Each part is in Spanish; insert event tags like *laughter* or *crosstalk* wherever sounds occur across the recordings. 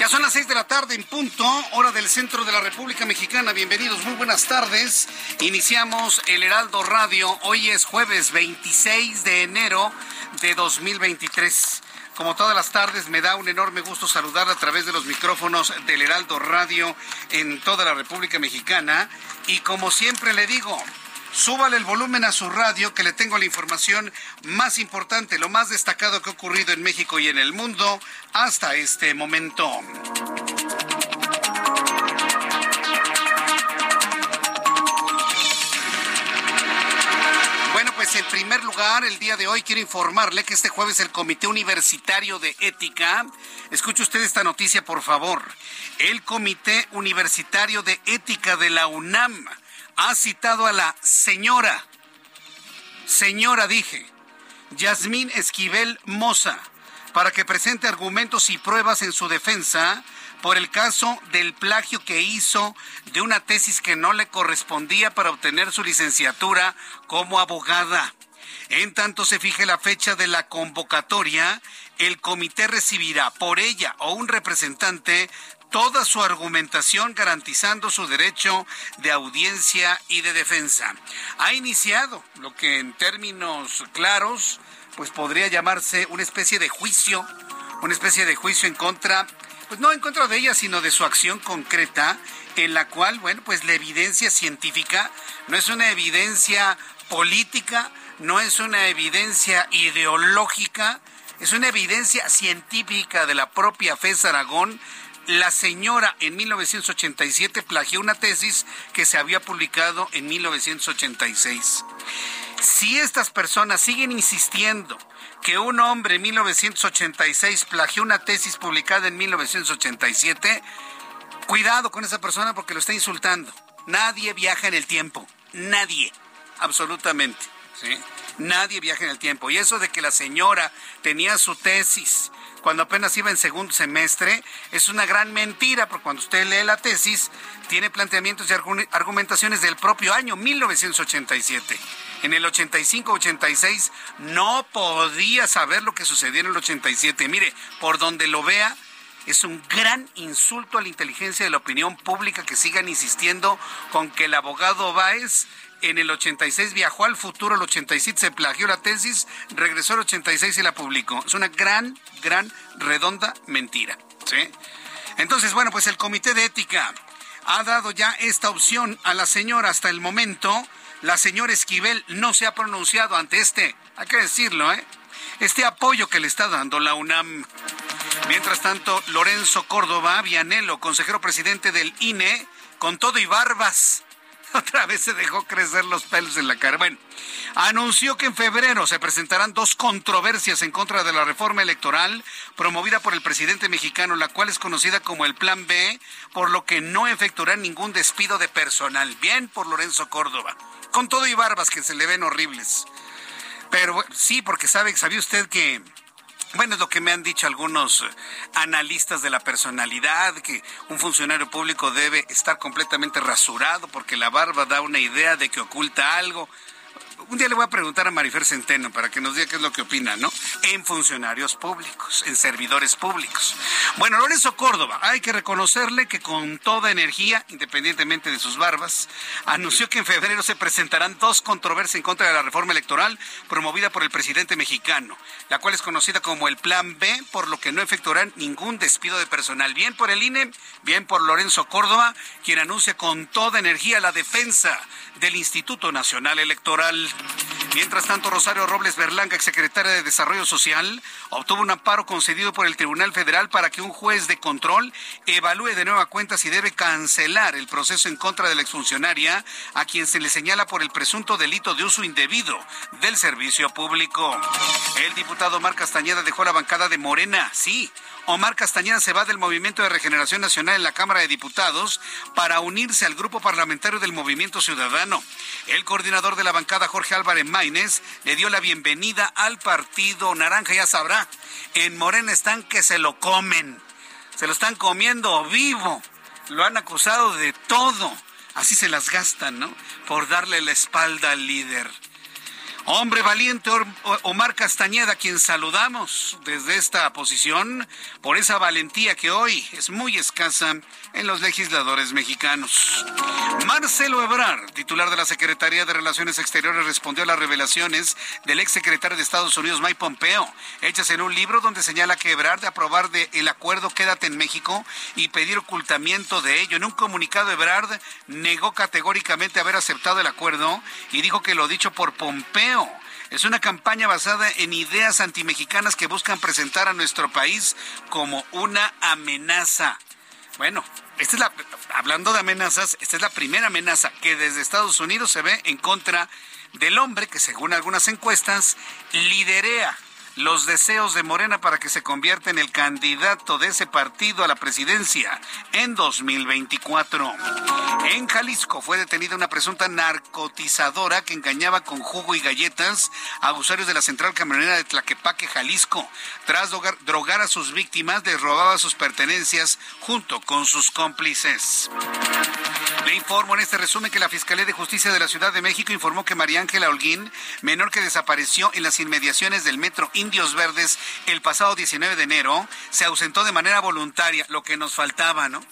Ya son las seis de la tarde en punto, hora del centro de la República Mexicana. Bienvenidos, muy buenas tardes. Iniciamos el Heraldo Radio. Hoy es jueves 26 de enero de 2023. Como todas las tardes, me da un enorme gusto saludar a través de los micrófonos del Heraldo Radio en toda la República Mexicana. Y como siempre le digo, súbale el volumen a su radio que le tengo la información más importante, lo más destacado que ha ocurrido en México y en el mundo hasta este momento. Bueno, pues en primer lugar, el día de hoy quiero informarle que este jueves el Comité Universitario de Ética, escuche usted esta noticia por favor, el Comité Universitario de Ética de la UNAM ha citado a la señora, señora dije, Yasmín Esquivel Moza, para que presente argumentos y pruebas en su defensa por el caso del plagio que hizo de una tesis que no le correspondía para obtener su licenciatura como abogada. En tanto se fije la fecha de la convocatoria, el comité recibirá por ella o un representante toda su argumentación garantizando su derecho de audiencia y de defensa. Ha iniciado lo que en términos claros pues podría llamarse una especie de juicio, una especie de juicio en contra pues no en contra de ella, sino de su acción concreta, en la cual, bueno, pues la evidencia científica no es una evidencia política, no es una evidencia ideológica, es una evidencia científica de la propia FES Aragón. La señora en 1987 plagió una tesis que se había publicado en 1986. Si estas personas siguen insistiendo que un hombre en 1986 plagió una tesis publicada en 1987, cuidado con esa persona porque lo está insultando. Nadie viaja en el tiempo, nadie, absolutamente. ¿sí? Nadie viaja en el tiempo. Y eso de que la señora tenía su tesis cuando apenas iba en segundo semestre, es una gran mentira, porque cuando usted lee la tesis, tiene planteamientos y argumentaciones del propio año 1987. En el 85-86 no podía saber lo que sucedió en el 87. Mire, por donde lo vea, es un gran insulto a la inteligencia de la opinión pública que sigan insistiendo con que el abogado Báez en el 86 viajó al futuro, el 87 se plagió la tesis, regresó al 86 y la publicó. Es una gran, gran, redonda mentira. ¿sí? Entonces, bueno, pues el Comité de Ética ha dado ya esta opción a la señora hasta el momento. La señora Esquivel no se ha pronunciado ante este, hay que decirlo, ¿eh? Este apoyo que le está dando la UNAM. Mientras tanto, Lorenzo Córdoba Vianelo, consejero presidente del INE, con todo y barbas, *laughs* otra vez se dejó crecer los pelos en la cara. Bueno, anunció que en febrero se presentarán dos controversias en contra de la reforma electoral promovida por el presidente mexicano, la cual es conocida como el Plan B, por lo que no efectuará ningún despido de personal. Bien por Lorenzo Córdoba, con todo y barbas que se le ven horribles. Pero sí, porque sabe, ¿sabía usted que bueno, es lo que me han dicho algunos analistas de la personalidad, que un funcionario público debe estar completamente rasurado porque la barba da una idea de que oculta algo. Un día le voy a preguntar a Marifer Centeno para que nos diga qué es lo que opina, ¿no? En funcionarios públicos, en servidores públicos. Bueno, Lorenzo Córdoba, hay que reconocerle que con toda energía, independientemente de sus barbas, anunció que en febrero se presentarán dos controversias en contra de la reforma electoral promovida por el presidente mexicano, la cual es conocida como el Plan B, por lo que no efectuarán ningún despido de personal. Bien por el INE, bien por Lorenzo Córdoba, quien anuncia con toda energía la defensa del Instituto Nacional Electoral. Mientras tanto, Rosario Robles Berlanga, exsecretaria de Desarrollo Social, obtuvo un amparo concedido por el Tribunal Federal para que un juez de control evalúe de nueva cuenta si debe cancelar el proceso en contra de la exfuncionaria a quien se le señala por el presunto delito de uso indebido del servicio público. El diputado Mar Castañeda dejó la bancada de Morena, sí, Omar Castañeda se va del Movimiento de Regeneración Nacional en la Cámara de Diputados para unirse al grupo parlamentario del Movimiento Ciudadano. El coordinador de la bancada, Jorge Álvarez Maínez, le dio la bienvenida al partido Naranja, ya sabrá. En Morena están que se lo comen, se lo están comiendo vivo. Lo han acusado de todo. Así se las gastan, ¿no? Por darle la espalda al líder. Hombre valiente Omar Castañeda, quien saludamos desde esta posición por esa valentía que hoy es muy escasa en los legisladores mexicanos. Marcelo Ebrard, titular de la Secretaría de Relaciones Exteriores, respondió a las revelaciones del exsecretario de Estados Unidos, Mike Pompeo, hechas en un libro donde señala que Ebrard de aprobar de el acuerdo Quédate en México y pedir ocultamiento de ello. En un comunicado, Ebrard negó categóricamente haber aceptado el acuerdo y dijo que lo dicho por Pompeo es una campaña basada en ideas antimexicanas que buscan presentar a nuestro país como una amenaza. Bueno, esta es la, hablando de amenazas, esta es la primera amenaza que desde Estados Unidos se ve en contra del hombre que según algunas encuestas liderea los deseos de Morena para que se convierta en el candidato de ese partido a la presidencia en 2024. En Jalisco fue detenida una presunta narcotizadora que engañaba con jugo y galletas a usuarios de la central camionera de Tlaquepaque, Jalisco. Tras drogar a sus víctimas, les robaba sus pertenencias junto con sus cómplices. Le informo en este resumen que la Fiscalía de Justicia de la Ciudad de México informó que María Ángela Holguín, menor que desapareció en las inmediaciones del metro Indios Verdes el pasado 19 de enero, se ausentó de manera voluntaria, lo que nos faltaba, ¿no?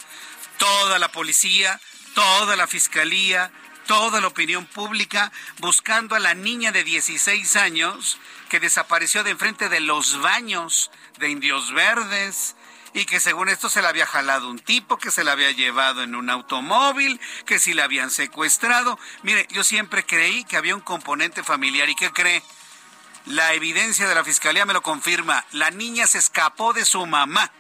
Toda la policía, toda la fiscalía, toda la opinión pública buscando a la niña de 16 años que desapareció de enfrente de los baños de Indios Verdes y que según esto se la había jalado un tipo, que se la había llevado en un automóvil, que si la habían secuestrado. Mire, yo siempre creí que había un componente familiar y ¿qué cree? La evidencia de la fiscalía me lo confirma. La niña se escapó de su mamá.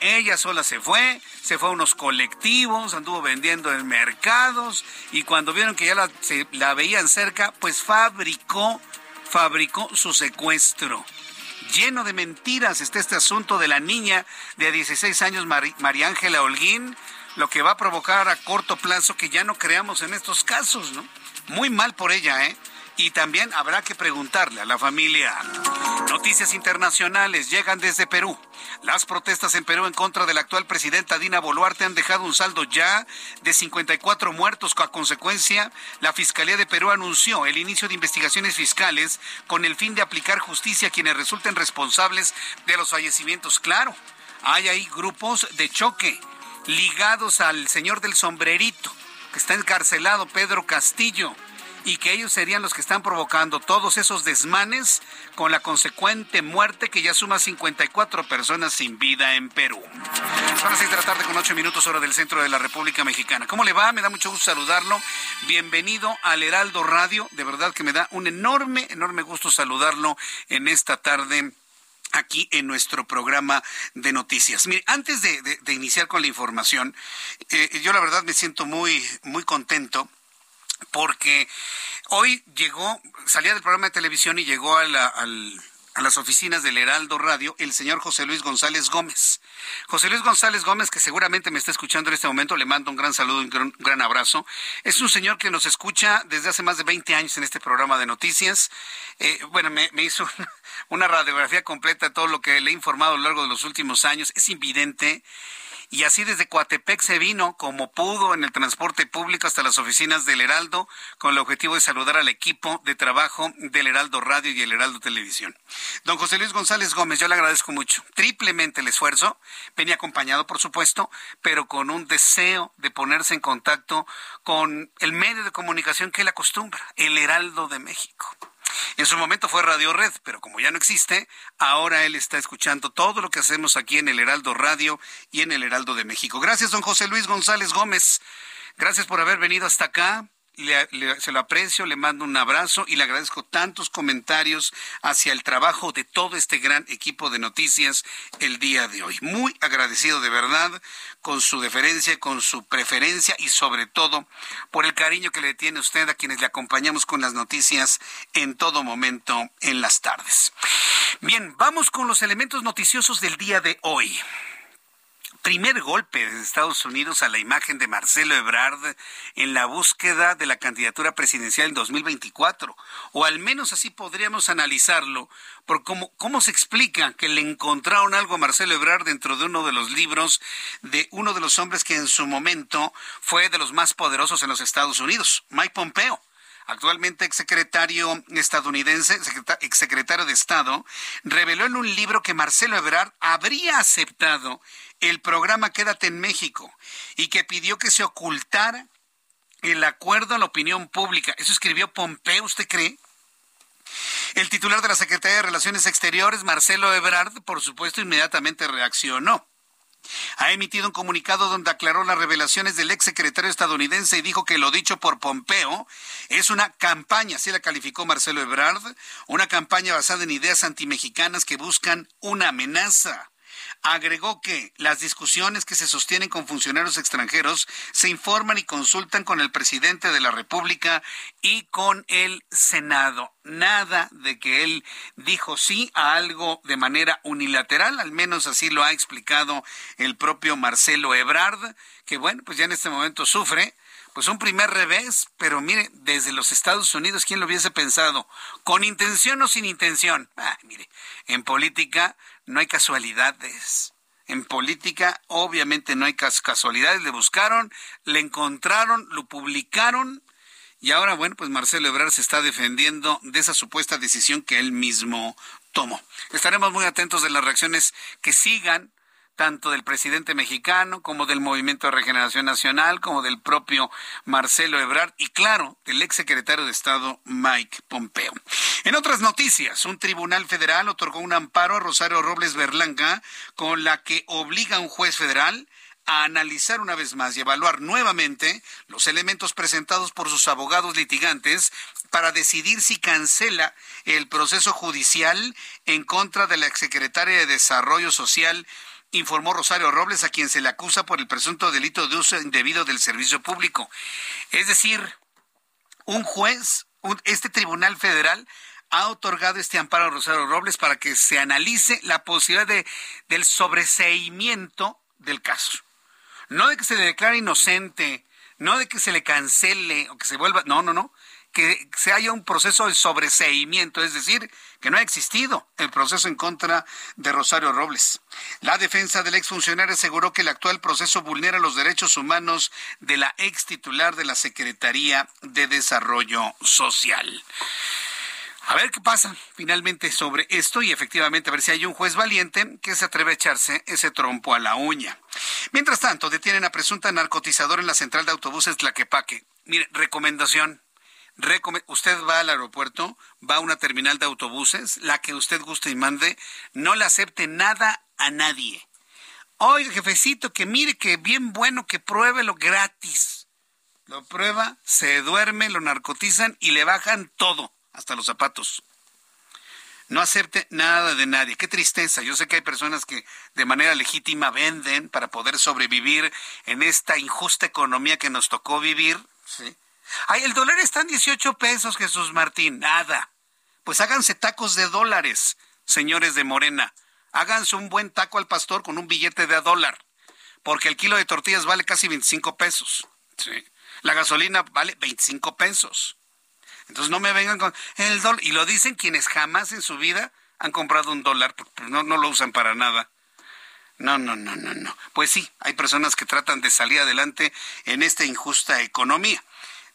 Ella sola se fue, se fue a unos colectivos, anduvo vendiendo en mercados y cuando vieron que ya la, la veían cerca, pues fabricó, fabricó su secuestro lleno de mentiras está este asunto de la niña de 16 años, María Ángela Holguín, lo que va a provocar a corto plazo que ya no creamos en estos casos, ¿no? Muy mal por ella, ¿eh? Y también habrá que preguntarle a la familia. Noticias internacionales llegan desde Perú. Las protestas en Perú en contra de la actual presidenta Dina Boluarte han dejado un saldo ya de 54 muertos. A consecuencia, la Fiscalía de Perú anunció el inicio de investigaciones fiscales con el fin de aplicar justicia a quienes resulten responsables de los fallecimientos. Claro, hay ahí grupos de choque ligados al señor del sombrerito, que está encarcelado, Pedro Castillo y que ellos serían los que están provocando todos esos desmanes con la consecuente muerte que ya suma 54 personas sin vida en Perú. Son las 6 de la tarde con 8 minutos hora del centro de la República Mexicana. ¿Cómo le va? Me da mucho gusto saludarlo. Bienvenido al Heraldo Radio. De verdad que me da un enorme, enorme gusto saludarlo en esta tarde aquí en nuestro programa de noticias. Mire, antes de, iniciar con la información, eh, yo la verdad me siento muy, muy contento porque hoy llegó, salía del programa de televisión y llegó a, las oficinas del Heraldo Radio el señor José Luis González Gómez. José Luis González Gómez, que seguramente me está escuchando en este momento, le mando un gran saludo y un gran, abrazo. Es un señor que nos escucha desde hace más de 20 años en este programa de noticias. Eh, bueno, me, hizo *laughs* una radiografía completa de todo lo que le he informado a lo largo de los últimos años. Es invidente y así desde Coatepec se vino como pudo en el transporte público hasta las oficinas del Heraldo con el objetivo de saludar al equipo de trabajo del Heraldo Radio y el Heraldo Televisión. Don José Luis González Gómez, yo le agradezco mucho, triplemente el esfuerzo, venía acompañado por supuesto, pero con un deseo de ponerse en contacto con el medio de comunicación que él acostumbra, el Heraldo de México. En su momento fue Radio Red, pero como ya no existe, ahora él está escuchando todo lo que hacemos aquí en el Heraldo Radio y en el Heraldo de México. Gracias, don José Luis González Gómez. Gracias por haber venido hasta acá se lo aprecio, le mando un abrazo y le agradezco tantos comentarios hacia el trabajo de todo este gran equipo de noticias el día de hoy. Muy agradecido de verdad con su deferencia, con su preferencia y sobre todo por el cariño que le tiene usted a quienes le acompañamos con las noticias en todo momento en las tardes. Bien, vamos con los elementos noticiosos del día de hoy primer golpe de Estados Unidos a la imagen de Marcelo Ebrard en la búsqueda de la candidatura presidencial en 2024, o al menos así podríamos analizarlo, por cómo, cómo se explica que le encontraron algo a Marcelo Ebrard dentro de uno de los libros de uno de los hombres que en su momento fue de los más poderosos en los Estados Unidos, Mike Pompeo actualmente exsecretario estadounidense, exsecretario de Estado, reveló en un libro que Marcelo Ebrard habría aceptado el programa Quédate en México y que pidió que se ocultara el acuerdo a la opinión pública. Eso escribió Pompeo, ¿usted cree? El titular de la Secretaría de Relaciones Exteriores, Marcelo Ebrard, por supuesto, inmediatamente reaccionó. Ha emitido un comunicado donde aclaró las revelaciones del ex secretario estadounidense y dijo que lo dicho por Pompeo es una campaña, así la calificó Marcelo Ebrard, una campaña basada en ideas antimexicanas que buscan una amenaza. Agregó que las discusiones que se sostienen con funcionarios extranjeros se informan y consultan con el presidente de la República y con el Senado. Nada de que él dijo sí a algo de manera unilateral, al menos así lo ha explicado el propio Marcelo Ebrard, que bueno, pues ya en este momento sufre pues un primer revés, pero mire, desde los Estados Unidos, ¿quién lo hubiese pensado? ¿Con intención o sin intención? Ah, mire, en política no hay casualidades. En política, obviamente, no hay casualidades. Le buscaron, le encontraron, lo publicaron. Y ahora, bueno, pues Marcelo Ebrard se está defendiendo de esa supuesta decisión que él mismo tomó. Estaremos muy atentos de las reacciones que sigan tanto del presidente mexicano como del Movimiento de Regeneración Nacional, como del propio Marcelo Ebrard y claro, del ex secretario de Estado Mike Pompeo. En otras noticias, un tribunal federal otorgó un amparo a Rosario Robles Berlanga con la que obliga a un juez federal a analizar una vez más y evaluar nuevamente los elementos presentados por sus abogados litigantes para decidir si cancela el proceso judicial en contra de la exsecretaria de Desarrollo Social informó Rosario Robles, a quien se le acusa por el presunto delito de uso indebido del servicio público. Es decir, un juez, este tribunal federal, ha otorgado este amparo a Rosario Robles para que se analice la posibilidad de, del sobreseimiento del caso. No de que se le declare inocente, no de que se le cancele o que se vuelva, no, no, no, que se haya un proceso de sobreseimiento, es decir, que no ha existido el proceso en contra de Rosario Robles. La defensa del exfuncionario aseguró que el actual proceso vulnera los derechos humanos de la ex titular de la Secretaría de Desarrollo Social. A ver qué pasa finalmente sobre esto y efectivamente a ver si hay un juez valiente que se atreve a echarse ese trompo a la uña. Mientras tanto, detienen a presunta narcotizador en la central de autobuses Tlaquepaque. Mire, recomendación usted va al aeropuerto, va a una terminal de autobuses, la que usted guste y mande, no le acepte nada a nadie. Oiga, jefecito, que mire que bien bueno, que pruébelo gratis. Lo prueba, se duerme, lo narcotizan y le bajan todo, hasta los zapatos. No acepte nada de nadie. Qué tristeza. Yo sé que hay personas que de manera legítima venden para poder sobrevivir en esta injusta economía que nos tocó vivir. ¿sí? Ay, el dólar está en 18 pesos, Jesús Martín. Nada. Pues háganse tacos de dólares, señores de Morena. Háganse un buen taco al pastor con un billete de dólar. Porque el kilo de tortillas vale casi 25 pesos. Sí. La gasolina vale 25 pesos. Entonces no me vengan con el dólar. Y lo dicen quienes jamás en su vida han comprado un dólar, no, no lo usan para nada. No, no, no, no, no. Pues sí, hay personas que tratan de salir adelante en esta injusta economía.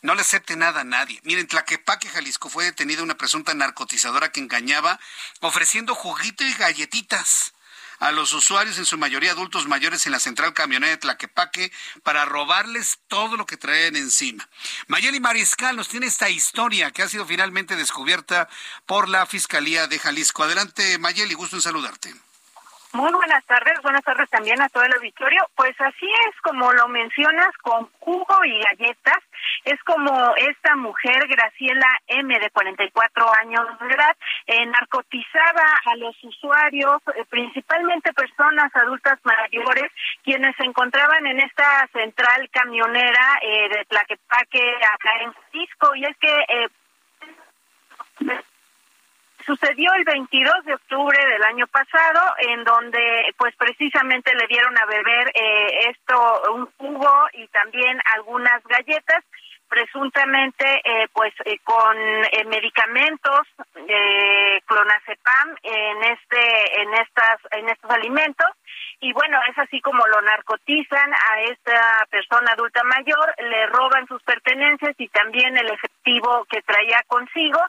No le acepte nada a nadie. Miren, Tlaquepaque, Jalisco, fue detenida una presunta narcotizadora que engañaba ofreciendo juguito y galletitas a los usuarios, en su mayoría adultos mayores, en la central camionera de Tlaquepaque para robarles todo lo que traen encima. Mayeli Mariscal nos tiene esta historia que ha sido finalmente descubierta por la Fiscalía de Jalisco. Adelante, Mayeli, gusto en saludarte. Muy buenas tardes, buenas tardes también a todo el auditorio. Pues así es como lo mencionas, con jugo y galletas. Es como esta mujer, Graciela M, de 44 años de edad, eh, narcotizaba a los usuarios, eh, principalmente personas adultas mayores, quienes se encontraban en esta central camionera eh, de Tlaquepaque, acá en Cisco. Y es que Sucedió el 22 de octubre del año pasado, en donde pues precisamente le dieron a beber eh, esto, un jugo y también algunas galletas, presuntamente eh, pues eh, con medicamentos eh, clonazepam en este en estas en estos alimentos. Y bueno es así como lo narcotizan a esta persona adulta mayor le roban sus pertenencias y también el efectivo que traía consigo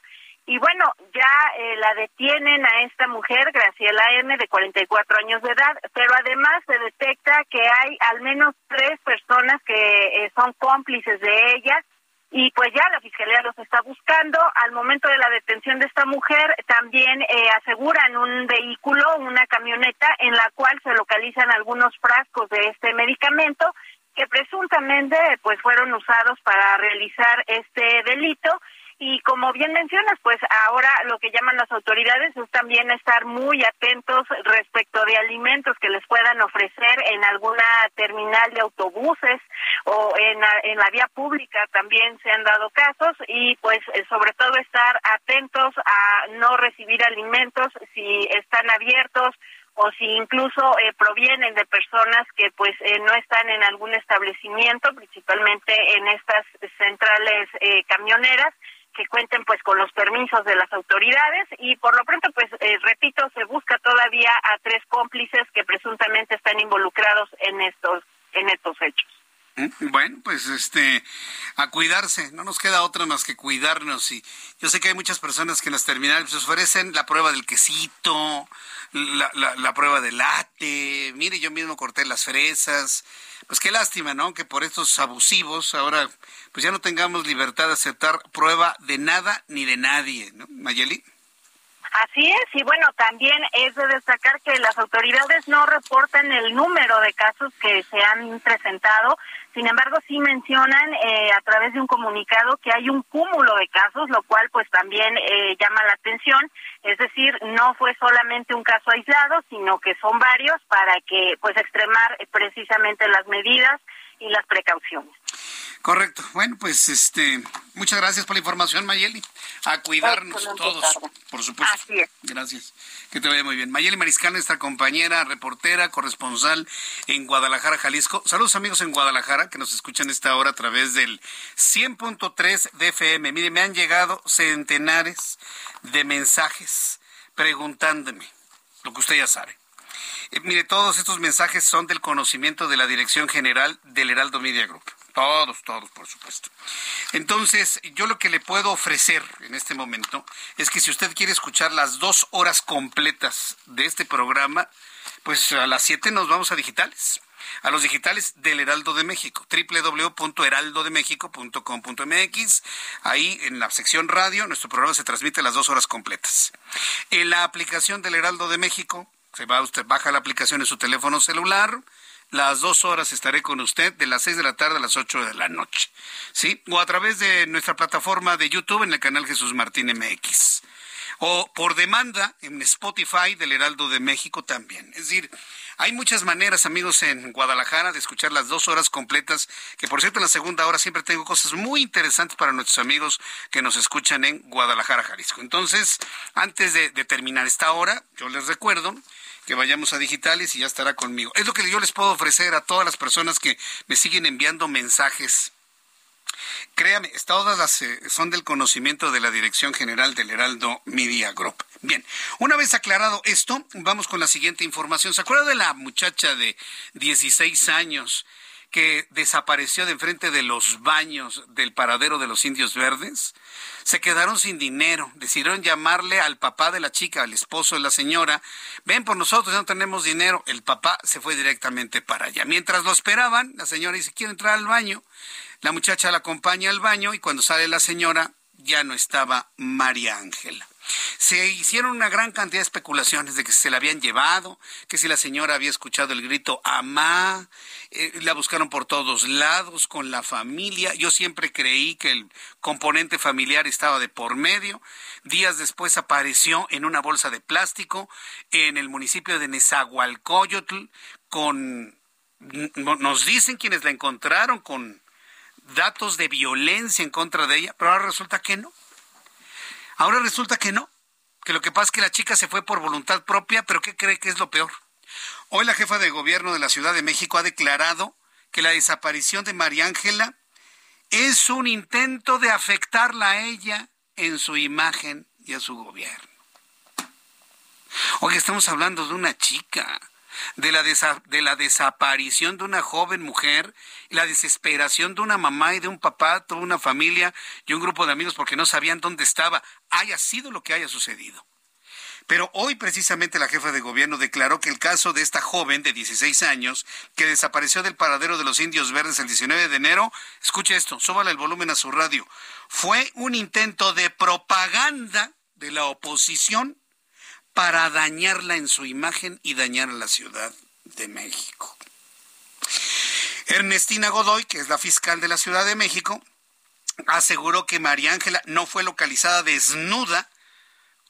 y bueno, ya eh, la detienen a esta mujer, Graciela M., de 44 años de edad, pero además se detecta que hay al menos tres personas que eh, son cómplices de ella y pues ya la fiscalía los está buscando. Al momento de la detención de esta mujer también eh, aseguran un vehículo, una camioneta en la cual se localizan algunos frascos de este medicamento que presuntamente pues fueron usados para realizar este delito y como bien mencionas, pues ahora lo que llaman las autoridades es también estar muy atentos respecto de alimentos que les puedan ofrecer en alguna terminal de autobuses o en en la vía pública también se han dado casos. Y pues eh, sobre todo estar atentos a no recibir alimentos si están abiertos o si incluso eh, provienen de personas que pues eh, no están en algún establecimiento, principalmente en estas centrales camioneras que cuenten pues con los permisos de las autoridades y por lo pronto pues eh, repito se busca todavía a tres cómplices que presuntamente están involucrados en estos en estos hechos. Mm, bueno, pues este, a cuidarse, no nos queda otra más que cuidarnos. Y yo sé que hay muchas personas que en las terminales pues, ofrecen la prueba del quesito, la, la, prueba del latte. Mire, yo mismo corté las fresas. Pues qué lástima, ¿no? Que por estos abusivos ahora pues ya no tengamos libertad de aceptar prueba de nada ni de nadie, ¿no? Mayeli. Así es, y bueno, también es de destacar que las autoridades no reportan el número de casos que se han presentado, sin embargo sí mencionan eh, a través de un comunicado que hay un cúmulo de casos, lo cual pues también eh, llama la atención, es decir, no fue solamente un caso aislado, sino que son varios para que pues extremar precisamente las medidas y las precauciones. Correcto. Bueno, pues este, muchas gracias por la información, Mayeli. A cuidarnos todos, por supuesto. Así es. Gracias. Que te vaya muy bien. Mayeli Mariscal, nuestra compañera, reportera, corresponsal en Guadalajara, Jalisco. Saludos amigos en Guadalajara que nos escuchan esta hora a través del 100.3 de FM. Mire, me han llegado centenares de mensajes preguntándome lo que usted ya sabe. Eh, mire, todos estos mensajes son del conocimiento de la Dirección General del Heraldo Media Group. Todos, todos, por supuesto. Entonces, yo lo que le puedo ofrecer en este momento es que si usted quiere escuchar las dos horas completas de este programa, pues a las siete nos vamos a digitales a los digitales del Heraldo de México, www.heraldodemexico.com.mx. Ahí en la sección radio, nuestro programa se transmite las dos horas completas. En la aplicación del Heraldo de México, se va usted, baja la aplicación en su teléfono celular, las dos horas estaré con usted de las seis de la tarde a las ocho de la noche. ¿Sí? O a través de nuestra plataforma de YouTube en el canal Jesús Martín MX. O por demanda en Spotify del Heraldo de México también. Es decir, hay muchas maneras, amigos, en Guadalajara de escuchar las dos horas completas, que por cierto en la segunda hora siempre tengo cosas muy interesantes para nuestros amigos que nos escuchan en Guadalajara, Jalisco. Entonces, antes de, de terminar esta hora, yo les recuerdo que vayamos a digitales y ya estará conmigo. Es lo que yo les puedo ofrecer a todas las personas que me siguen enviando mensajes. Créame, todas las eh, son del conocimiento de la Dirección General del Heraldo Media Group. Bien, una vez aclarado esto, vamos con la siguiente información. ¿Se acuerda de la muchacha de 16 años que desapareció de enfrente de los baños del paradero de los indios verdes? Se quedaron sin dinero, decidieron llamarle al papá de la chica, al esposo de la señora, ven por nosotros, no tenemos dinero. El papá se fue directamente para allá. Mientras lo esperaban, la señora dice, quiero entrar al baño. La muchacha la acompaña al baño y cuando sale la señora ya no estaba María Ángela. Se hicieron una gran cantidad de especulaciones de que se la habían llevado, que si la señora había escuchado el grito Amá, eh, la buscaron por todos lados con la familia. Yo siempre creí que el componente familiar estaba de por medio. Días después apareció en una bolsa de plástico en el municipio de Nezahualcóyotl con nos dicen quienes la encontraron con datos de violencia en contra de ella, pero ahora resulta que no. Ahora resulta que no, que lo que pasa es que la chica se fue por voluntad propia, pero ¿qué cree que es lo peor? Hoy la jefa de gobierno de la Ciudad de México ha declarado que la desaparición de María Ángela es un intento de afectarla a ella en su imagen y a su gobierno. Hoy estamos hablando de una chica, de la, de la desaparición de una joven mujer, la desesperación de una mamá y de un papá, toda una familia y un grupo de amigos porque no sabían dónde estaba, haya sido lo que haya sucedido. Pero hoy precisamente la jefa de gobierno declaró que el caso de esta joven de 16 años que desapareció del paradero de los indios verdes el 19 de enero, escuche esto, súbale el volumen a su radio, fue un intento de propaganda de la oposición para dañarla en su imagen y dañar a la Ciudad de México. Ernestina Godoy, que es la fiscal de la Ciudad de México, aseguró que María Ángela no fue localizada desnuda,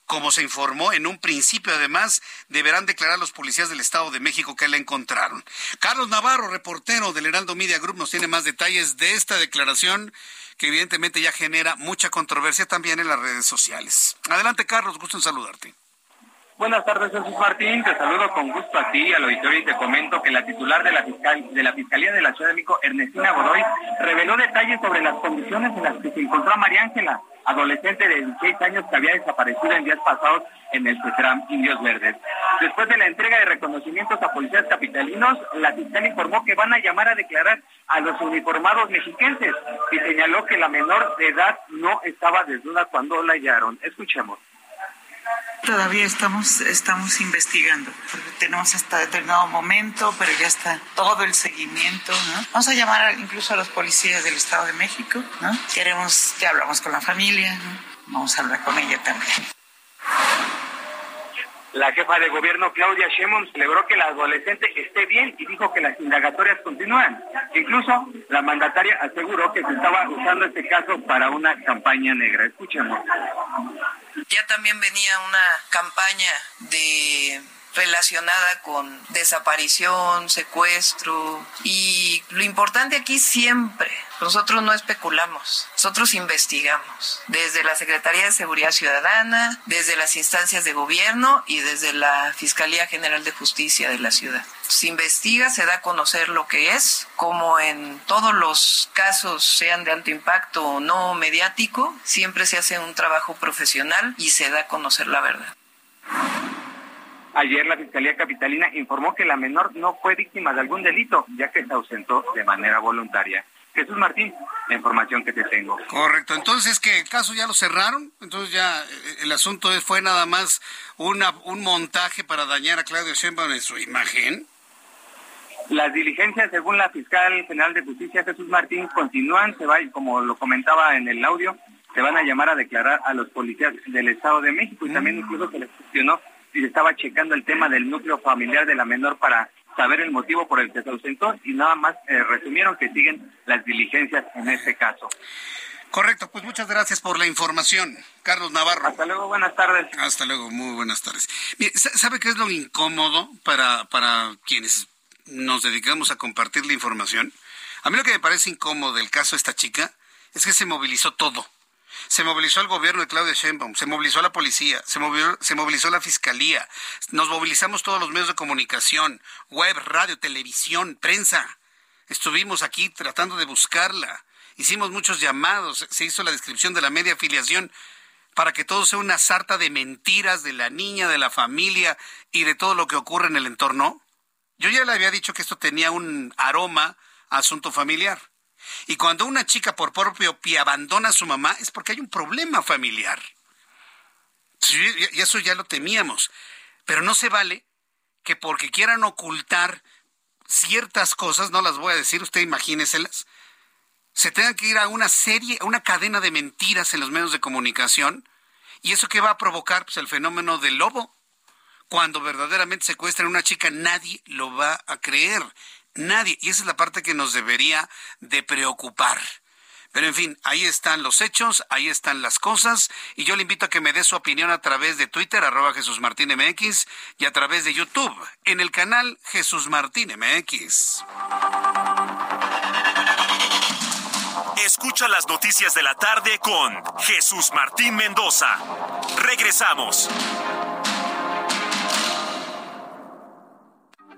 como se informó en un principio. Además, deberán declarar los policías del Estado de México que la encontraron. Carlos Navarro, reportero del Heraldo Media Group, nos tiene más detalles de esta declaración que evidentemente ya genera mucha controversia también en las redes sociales. Adelante, Carlos, gusto en saludarte. Buenas tardes, Jesús Martín. Te saludo con gusto a ti, al auditorio, y te comento que la titular de la, fiscal, de la Fiscalía de la Ciudad de Ernestina Godoy, reveló detalles sobre las condiciones en las que se encontró a María Ángela, adolescente de 16 años que había desaparecido en días pasados en el CETRAM Indios Verdes. Después de la entrega de reconocimientos a policías capitalinos, la fiscal informó que van a llamar a declarar a los uniformados mexiquenses y señaló que la menor de edad no estaba desnuda cuando la hallaron. Escuchemos. Todavía estamos, estamos investigando. Tenemos hasta determinado momento, pero ya está todo el seguimiento. Vamos a llamar incluso a los policías del Estado de México. ¿no? Queremos, ya hablamos con la familia, vamos a hablar con ella también. La jefa de gobierno Claudia Sheinbaum celebró que la adolescente esté bien y dijo que las indagatorias continúan. Incluso la mandataria aseguró que se estaba usando este caso para una campaña negra. Escuchemos. Ya también venía una campaña de relacionada con desaparición, secuestro y lo importante aquí siempre, nosotros no especulamos, nosotros investigamos desde la Secretaría de Seguridad Ciudadana, desde las instancias de gobierno y desde la Fiscalía General de Justicia de la ciudad. Se investiga, se da a conocer lo que es, como en todos los casos, sean de alto impacto o no mediático, siempre se hace un trabajo profesional y se da a conocer la verdad. Ayer la Fiscalía Capitalina informó que la menor no fue víctima de algún delito, ya que se ausentó de manera voluntaria. Jesús Martín, la información que te tengo. Correcto, entonces que el caso ya lo cerraron, entonces ya eh, el asunto fue nada más una, un montaje para dañar a Claudio Sheinbaum en su imagen. Las diligencias, según la fiscal general de justicia Jesús Martín, continúan, se va, como lo comentaba en el audio, se van a llamar a declarar a los policías del Estado de México y también mm. incluso se les cuestionó y estaba checando el tema del núcleo familiar de la menor para saber el motivo por el que se ausentó y nada más eh, resumieron que siguen las diligencias en este caso. Correcto, pues muchas gracias por la información, Carlos Navarro. Hasta luego, buenas tardes. Hasta luego, muy buenas tardes. ¿Sabe qué es lo incómodo para, para quienes nos dedicamos a compartir la información? A mí lo que me parece incómodo del caso de esta chica es que se movilizó todo se movilizó el gobierno de Claudia Sheinbaum, se movilizó la policía, se movilizó, se movilizó la fiscalía, nos movilizamos todos los medios de comunicación, web, radio, televisión, prensa. Estuvimos aquí tratando de buscarla. Hicimos muchos llamados, se hizo la descripción de la media afiliación. para que todo sea una sarta de mentiras de la niña, de la familia y de todo lo que ocurre en el entorno? Yo ya le había dicho que esto tenía un aroma a asunto familiar. Y cuando una chica por propio pie abandona a su mamá es porque hay un problema familiar. y eso ya lo temíamos. Pero no se vale que porque quieran ocultar ciertas cosas, no las voy a decir, usted imagíneselas, se tengan que ir a una serie, a una cadena de mentiras en los medios de comunicación. ¿Y eso qué va a provocar? Pues el fenómeno del lobo. Cuando verdaderamente secuestran a una chica, nadie lo va a creer. Nadie. Y esa es la parte que nos debería de preocupar. Pero en fin, ahí están los hechos, ahí están las cosas, y yo le invito a que me dé su opinión a través de Twitter, arroba Jesús Martín MX, y a través de YouTube, en el canal Jesús Martín MX. Escucha las noticias de la tarde con Jesús Martín Mendoza. Regresamos.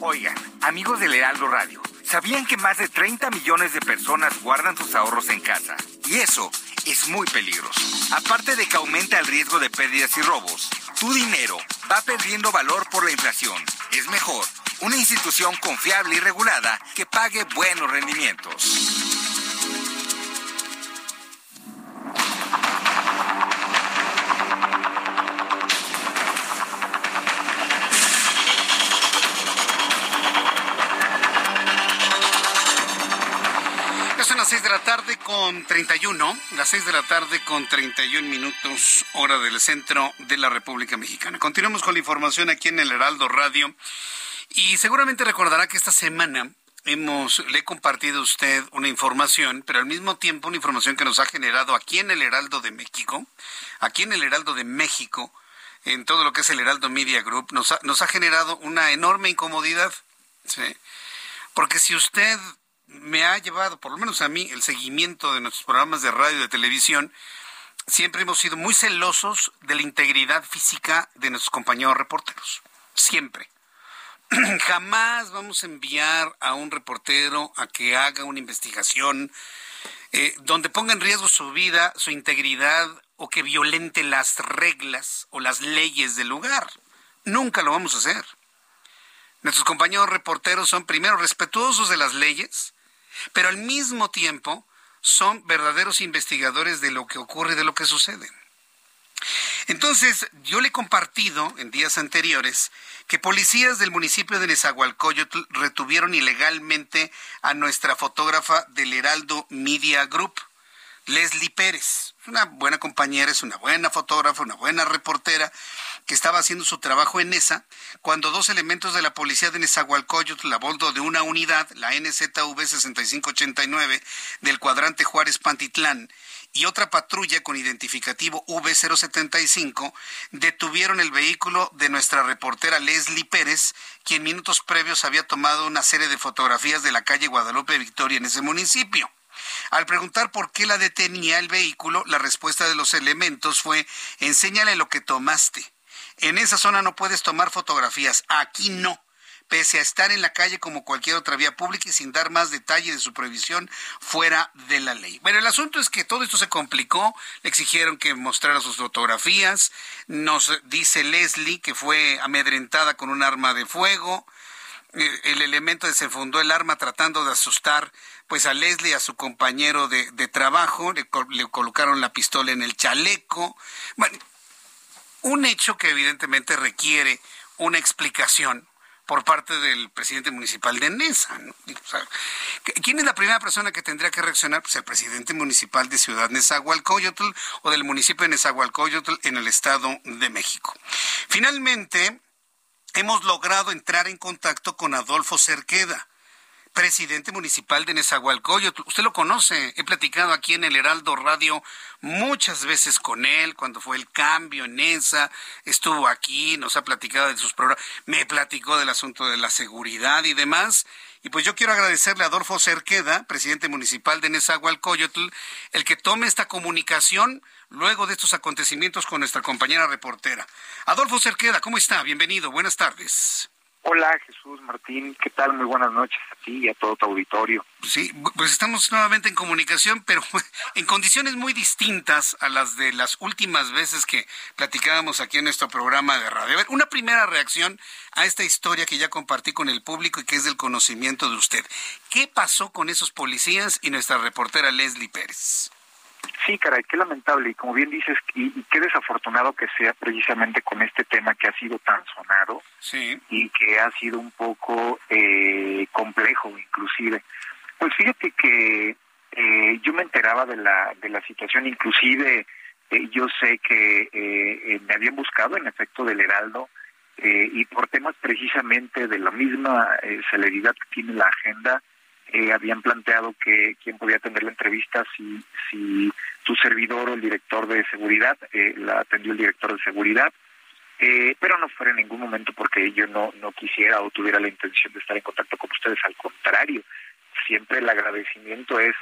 Oigan, amigos del Heraldo Radio, ¿sabían que más de 30 millones de personas guardan sus ahorros en casa? Y eso es muy peligroso. Aparte de que aumenta el riesgo de pérdidas y robos, tu dinero va perdiendo valor por la inflación. Es mejor una institución confiable y regulada que pague buenos rendimientos. 6 de la tarde con 31, las 6 de la tarde con 31 minutos, hora del centro de la República Mexicana. Continuamos con la información aquí en el Heraldo Radio y seguramente recordará que esta semana hemos, le he compartido a usted una información, pero al mismo tiempo una información que nos ha generado aquí en el Heraldo de México, aquí en el Heraldo de México, en todo lo que es el Heraldo Media Group, nos ha, nos ha generado una enorme incomodidad. ¿sí? Porque si usted me ha llevado, por lo menos a mí, el seguimiento de nuestros programas de radio y de televisión. Siempre hemos sido muy celosos de la integridad física de nuestros compañeros reporteros. Siempre. *clears throat* Jamás vamos a enviar a un reportero a que haga una investigación eh, donde ponga en riesgo su vida, su integridad o que violente las reglas o las leyes del lugar. Nunca lo vamos a hacer. Nuestros compañeros reporteros son primero respetuosos de las leyes, pero al mismo tiempo son verdaderos investigadores de lo que ocurre y de lo que sucede. Entonces, yo le he compartido en días anteriores que policías del municipio de Nezahualcóyotl retuvieron ilegalmente a nuestra fotógrafa del Heraldo Media Group, Leslie Pérez. Una buena compañera, es una buena fotógrafa, una buena reportera, que estaba haciendo su trabajo en esa, cuando dos elementos de la policía de Nezahualcóyotl, a bordo de una unidad, la NZV 6589 del cuadrante Juárez Pantitlán, y otra patrulla con identificativo V075 detuvieron el vehículo de nuestra reportera Leslie Pérez, quien minutos previos había tomado una serie de fotografías de la calle Guadalupe Victoria en ese municipio. Al preguntar por qué la detenía el vehículo, la respuesta de los elementos fue enséñale lo que tomaste. En esa zona no puedes tomar fotografías, aquí no. Pese a estar en la calle como cualquier otra vía pública y sin dar más detalle de su prohibición fuera de la ley. Bueno, el asunto es que todo esto se complicó, le exigieron que mostrara sus fotografías, nos dice Leslie que fue amedrentada con un arma de fuego, eh, el elemento desenfundó el arma tratando de asustar pues a Leslie, a su compañero de, trabajo, le, colocaron la pistola en el chaleco. Bueno, un hecho que evidentemente requiere una explicación por parte del presidente municipal de Nesa. ¿Quién es la primera persona que tendría que reaccionar? Pues el presidente municipal de Ciudad Nezahualcóyotl o del municipio de Nezahualcóyotl en el Estado de México. Finalmente, hemos logrado entrar en contacto con Adolfo Cerqueda presidente municipal de Nezahualcóyotl. Usted lo conoce, he platicado aquí en el Heraldo Radio muchas veces con él, cuando fue el cambio en esa, estuvo aquí, nos ha platicado de sus programas, me platicó del asunto de la seguridad y demás. Y pues yo quiero agradecerle a Adolfo Cerqueda, presidente municipal de Nezahualcóyotl, el que tome esta comunicación luego de estos acontecimientos con nuestra compañera reportera. Adolfo Cerqueda, ¿cómo está? Bienvenido, buenas tardes. Hola Jesús Martín, ¿qué tal? Muy buenas noches a ti y a todo tu auditorio. Sí, pues estamos nuevamente en comunicación, pero *laughs* en condiciones muy distintas a las de las últimas veces que platicábamos aquí en nuestro programa de radio. A ver, una primera reacción a esta historia que ya compartí con el público y que es del conocimiento de usted. ¿Qué pasó con esos policías y nuestra reportera Leslie Pérez? Sí, caray, qué lamentable. Y como bien dices, y, qué desafortunado que sea precisamente con este tema que ha sido tan sonado y que ha sido un poco eh, complejo inclusive. Pues fíjate que eh, yo me enteraba de la, de la situación, inclusive eh, yo sé que me habían buscado en efecto del Heraldo y por temas precisamente de la misma celeridad que tiene la agenda, eh, habían planteado que quien podía atender la entrevista si, si su servidor o el director de seguridad, eh, la atendió el director de seguridad, eh, pero no fue en ningún momento porque yo no, no quisiera o tuviera la intención de estar en contacto con ustedes, al contrario, siempre el agradecimiento es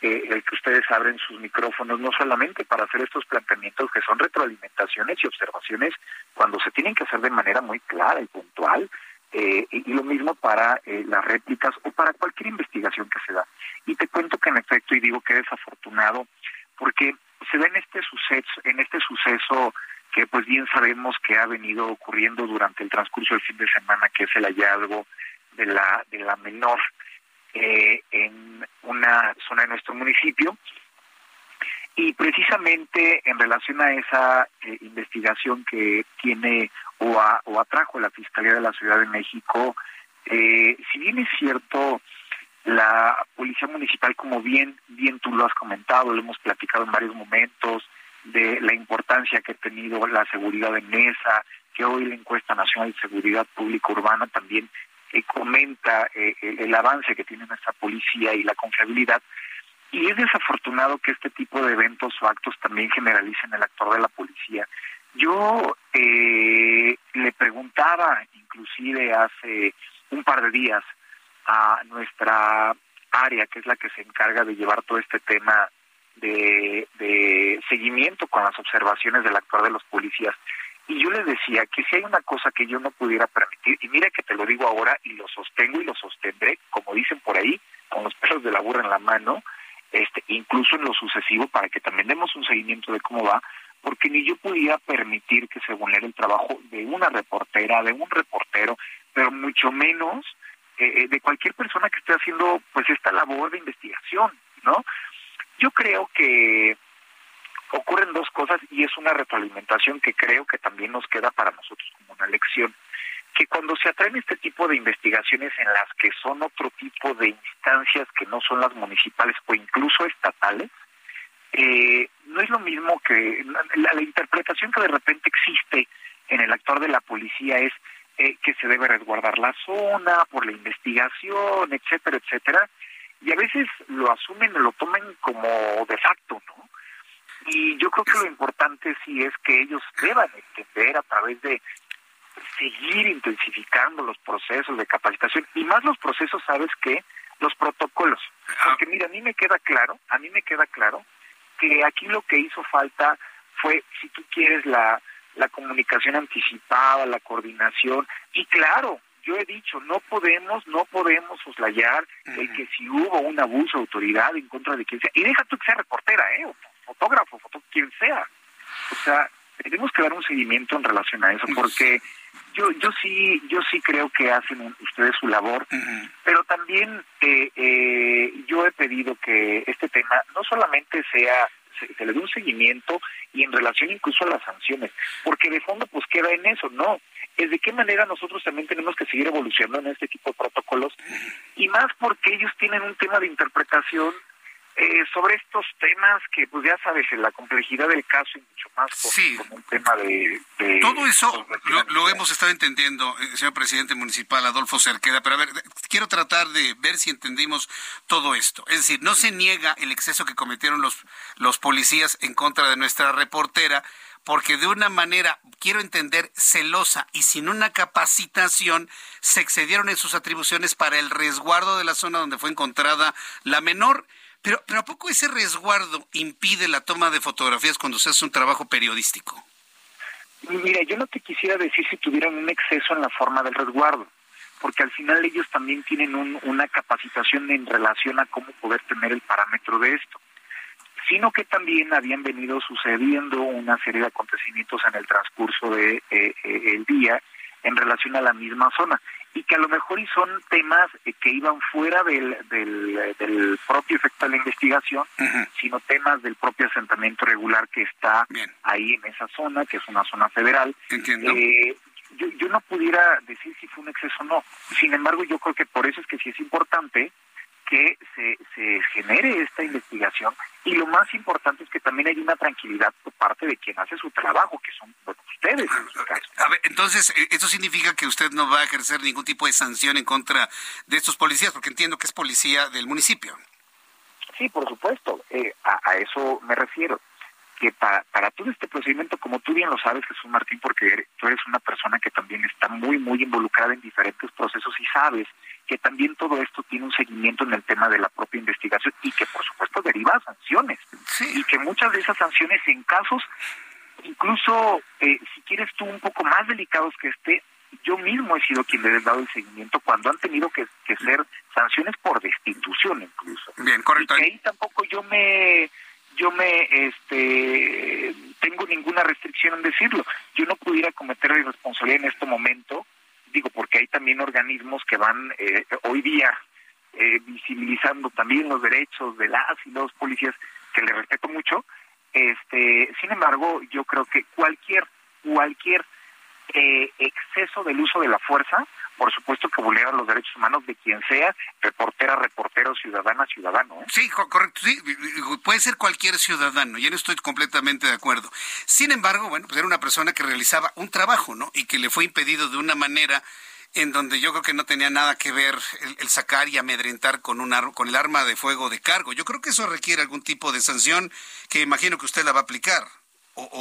el que ustedes abren sus micrófonos, no solamente para hacer estos planteamientos que son retroalimentaciones y observaciones cuando se tienen que hacer de manera muy clara y puntual, eh, y lo mismo para eh, las réplicas o para cualquier investigación que se da. Y te cuento que en efecto, y digo que es desafortunado, porque se ve en este suceso, en este suceso que pues bien sabemos que ha venido ocurriendo durante el transcurso del fin de semana, que es el hallazgo de la, de la menor eh, en una zona de nuestro municipio. Y precisamente en relación a esa investigación que tiene o, atrajo la Fiscalía de la Ciudad de México. Eh, si bien es cierto, la Policía Municipal, como bien, bien tú lo has comentado, lo hemos platicado en varios momentos, de la importancia que ha tenido la seguridad en mesa, que hoy la encuesta nacional de seguridad pública urbana también eh, comenta eh, el, avance que tiene nuestra policía y la confiabilidad. Y es desafortunado que este tipo de eventos o actos también generalicen el actor de la policía. Yo eh, le preguntaba, inclusive hace un par de días, a nuestra área, que es la que se encarga de llevar todo este tema de, seguimiento con las observaciones del actor de los policías. Y yo les decía que si hay una cosa que yo no pudiera permitir, y mira que te lo digo ahora y lo sostengo y lo sostendré, como dicen por ahí, con los pelos de la burra en la mano, este, incluso en lo sucesivo, para que también demos un seguimiento de cómo va, porque ni yo podía permitir que se vulnere el trabajo de una reportera, de un reportero, pero mucho menos eh, eh, de cualquier persona que esté haciendo pues esta labor de investigación, ¿no? Yo creo que ocurren dos cosas y es una retroalimentación que creo que también nos queda para nosotros como una lección que cuando se atraen este tipo de investigaciones en las que son otro tipo de instancias que no son las municipales o incluso estatales, eh, no es lo mismo que la, interpretación que de repente existe en el actor de la policía es eh, que se debe resguardar la zona por la investigación, etcétera, etcétera, y a veces lo asumen o lo toman como de facto, ¿no? Y yo creo que lo importante sí es que ellos deban entender a través de seguir intensificando los procesos de capacitación y más los procesos, ¿sabes qué? Los protocolos. Ah. Porque mira, a mí me queda claro, a mí me queda claro que aquí lo que hizo falta fue, si tú quieres, la, la comunicación anticipada, la coordinación, y claro, yo he dicho, no podemos, no podemos soslayar el que si hubo un abuso de autoridad en contra de quien sea, y deja tú que sea reportera, ¿eh? o fotógrafo, quien sea. O sea, tenemos que dar un seguimiento en relación a eso, porque yo yo sí yo sí creo que hacen ustedes su labor pero también eh, eh, yo he pedido que este tema no solamente sea se, le dé un seguimiento y en relación incluso a las sanciones porque de fondo pues queda en eso no es de qué manera nosotros también tenemos que seguir evolucionando en este tipo de protocolos y más porque ellos tienen un tema de interpretación eh, sobre estos temas que, pues ya sabes, en la complejidad del caso y mucho más sí. como un tema de... Todo eso lo, hemos estado entendiendo, eh, señor presidente municipal Adolfo Cerqueda, pero a ver, quiero tratar de ver si entendimos todo esto. Es decir, no se niega el exceso que cometieron los, los policías en contra de nuestra reportera, porque de una manera, quiero entender, celosa y sin una capacitación, se excedieron en sus atribuciones para el resguardo de la zona donde fue encontrada la menor pero, pero ¿a poco ese resguardo impide la toma de fotografías cuando se hace un trabajo periodístico? Mira, yo no te quisiera decir si tuvieran un exceso en la forma del resguardo, porque al final ellos también tienen una capacitación en relación a cómo poder tener el parámetro de esto, sino que también habían venido sucediendo una serie de acontecimientos en el transcurso de eh, eh, el día en relación a la misma zona y que a lo mejor y son temas eh, que iban fuera del, del, propio efecto de la investigación, sino temas del propio asentamiento regular que está ahí en esa zona, que es una zona federal. Eh, yo, yo no pudiera decir si fue un exceso o no. Sin embargo, yo creo que por eso es que sí es importante que se, se genere esta investigación y lo más importante es que también hay una tranquilidad por parte de quien hace su trabajo, que son ustedes. A ver, entonces, eh, ¿eso significa que usted no va a ejercer ningún tipo de sanción en contra de estos policías? Porque entiendo que es policía del municipio. Sí, por supuesto, eh, a, eso me refiero. Que para, para todo este procedimiento, como tú bien lo sabes, Jesús Martín, porque tú eres una persona que también está muy, muy involucrada en diferentes procesos y sabes que también todo esto tiene un seguimiento en el tema de la propia investigación y que por supuesto deriva sanciones. Y que muchas de esas sanciones en casos incluso eh, si quieres tú un poco más delicados que este yo mismo he sido quien le he dado el seguimiento cuando han tenido que, ser sanciones por destitución incluso. Bien correcto. Y ahí tampoco yo me yo me este tengo ninguna restricción en decirlo. Yo no pudiera cometer irresponsabilidad en este momento digo, porque hay también organismos que van eh, hoy día eh, visibilizando también los derechos de las y los policías, que le respeto mucho. Este, sin embargo, yo creo que cualquier, cualquier eh, exceso del uso de la fuerza por supuesto que vulnera los derechos humanos de quien sea, reportera, reportero, ciudadana, ciudadano. ¿eh? Sí, correcto, sí, puede ser cualquier ciudadano, y en estoy completamente de acuerdo. Sin embargo, bueno, pues era una persona que realizaba un trabajo, ¿no? Y que le fue impedido de una manera en donde yo creo que no tenía nada que ver el, sacar y amedrentar con, un con el arma de fuego de cargo. Yo creo que eso requiere algún tipo de sanción que imagino que usted la va a aplicar.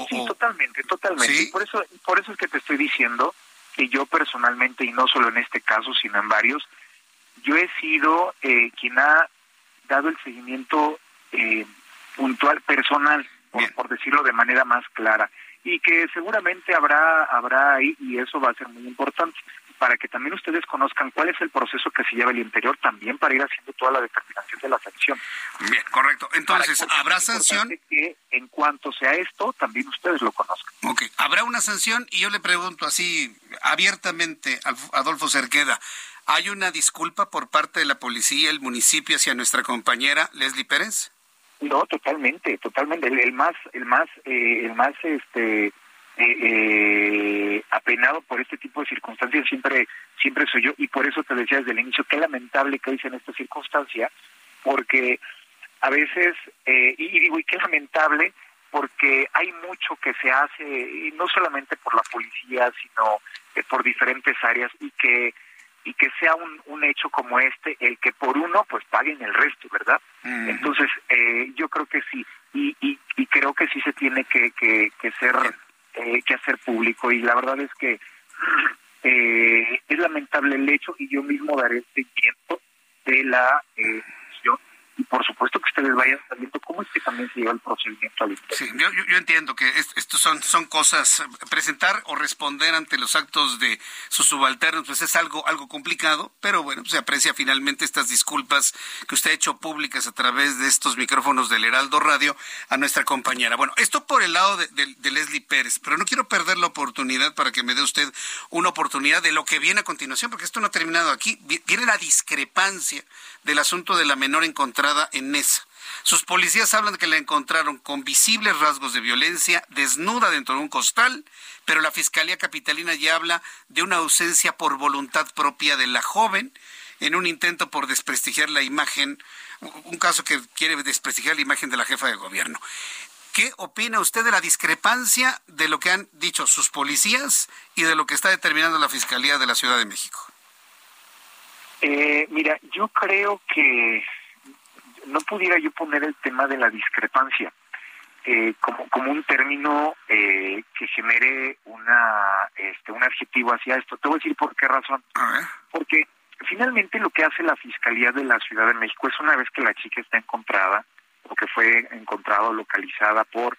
sí, totalmente, totalmente. Por eso, por eso es que te estoy diciendo que yo personalmente, y no solo en este caso, sino en varios, yo he sido eh, quien ha dado el seguimiento eh, puntual, personal, por, decirlo de manera más clara, y que seguramente habrá, habrá ahí, y eso va a ser muy importante, para que también ustedes conozcan cuál es el proceso que se lleva el interior, también para ir haciendo toda la determinación de la sanción. Bien, correcto. Entonces, ¿habrá sanción? Que en cuanto sea esto, también ustedes lo conozcan. Ok, ¿habrá una sanción? Y yo le pregunto así abiertamente, Adolfo Cerqueda, ¿hay una disculpa por parte de la policía, el municipio hacia nuestra compañera Leslie Pérez? No, totalmente, totalmente. El, más, el más, eh, el más, este, eh, eh, apenado por este tipo de circunstancias siempre siempre soy yo. Y por eso te decía desde el inicio qué lamentable que hice en esta circunstancia porque a veces eh, y, digo y qué lamentable porque hay mucho que se hace y no solamente por la policía sino eh, por diferentes áreas y que y que sea un, un hecho como este el que por uno pues paguen el resto verdad entonces eh, yo creo que sí y, y, y creo que sí se tiene que, que, que ser eh, que hacer público y la verdad es que eh, es lamentable el hecho y yo mismo daré seguimiento de la eh, por supuesto que ustedes vayan sabiendo cómo es que también se lleva el procedimiento al Sí, yo, yo, entiendo que estos son, son cosas, presentar o responder ante los actos de sus subalternos, pues es algo, algo complicado, pero bueno, se aprecia finalmente estas disculpas que usted ha hecho públicas a través de estos micrófonos del Heraldo Radio a nuestra compañera. Bueno, esto por el lado de, de Leslie Pérez, pero no quiero perder la oportunidad para que me dé usted una oportunidad de lo que viene a continuación, porque esto no ha terminado aquí, viene la discrepancia del asunto de la menor encontrada en Nesa. Sus policías hablan de que la encontraron con visibles rasgos de violencia, desnuda dentro de un costal, pero la Fiscalía Capitalina ya habla de una ausencia por voluntad propia de la joven en un intento por desprestigiar la imagen, un caso que quiere desprestigiar la imagen de la jefa de gobierno. ¿Qué opina usted de la discrepancia de lo que han dicho sus policías y de lo que está determinando la Fiscalía de la Ciudad de México? Eh, mira, yo creo que no pudiera yo poner el tema de la discrepancia eh, como, como un término eh, que genere una este un adjetivo hacia esto. Te voy a decir por qué razón. Porque finalmente lo que hace la Fiscalía de la Ciudad de México es una vez que la chica está encontrada o que fue encontrada o localizada por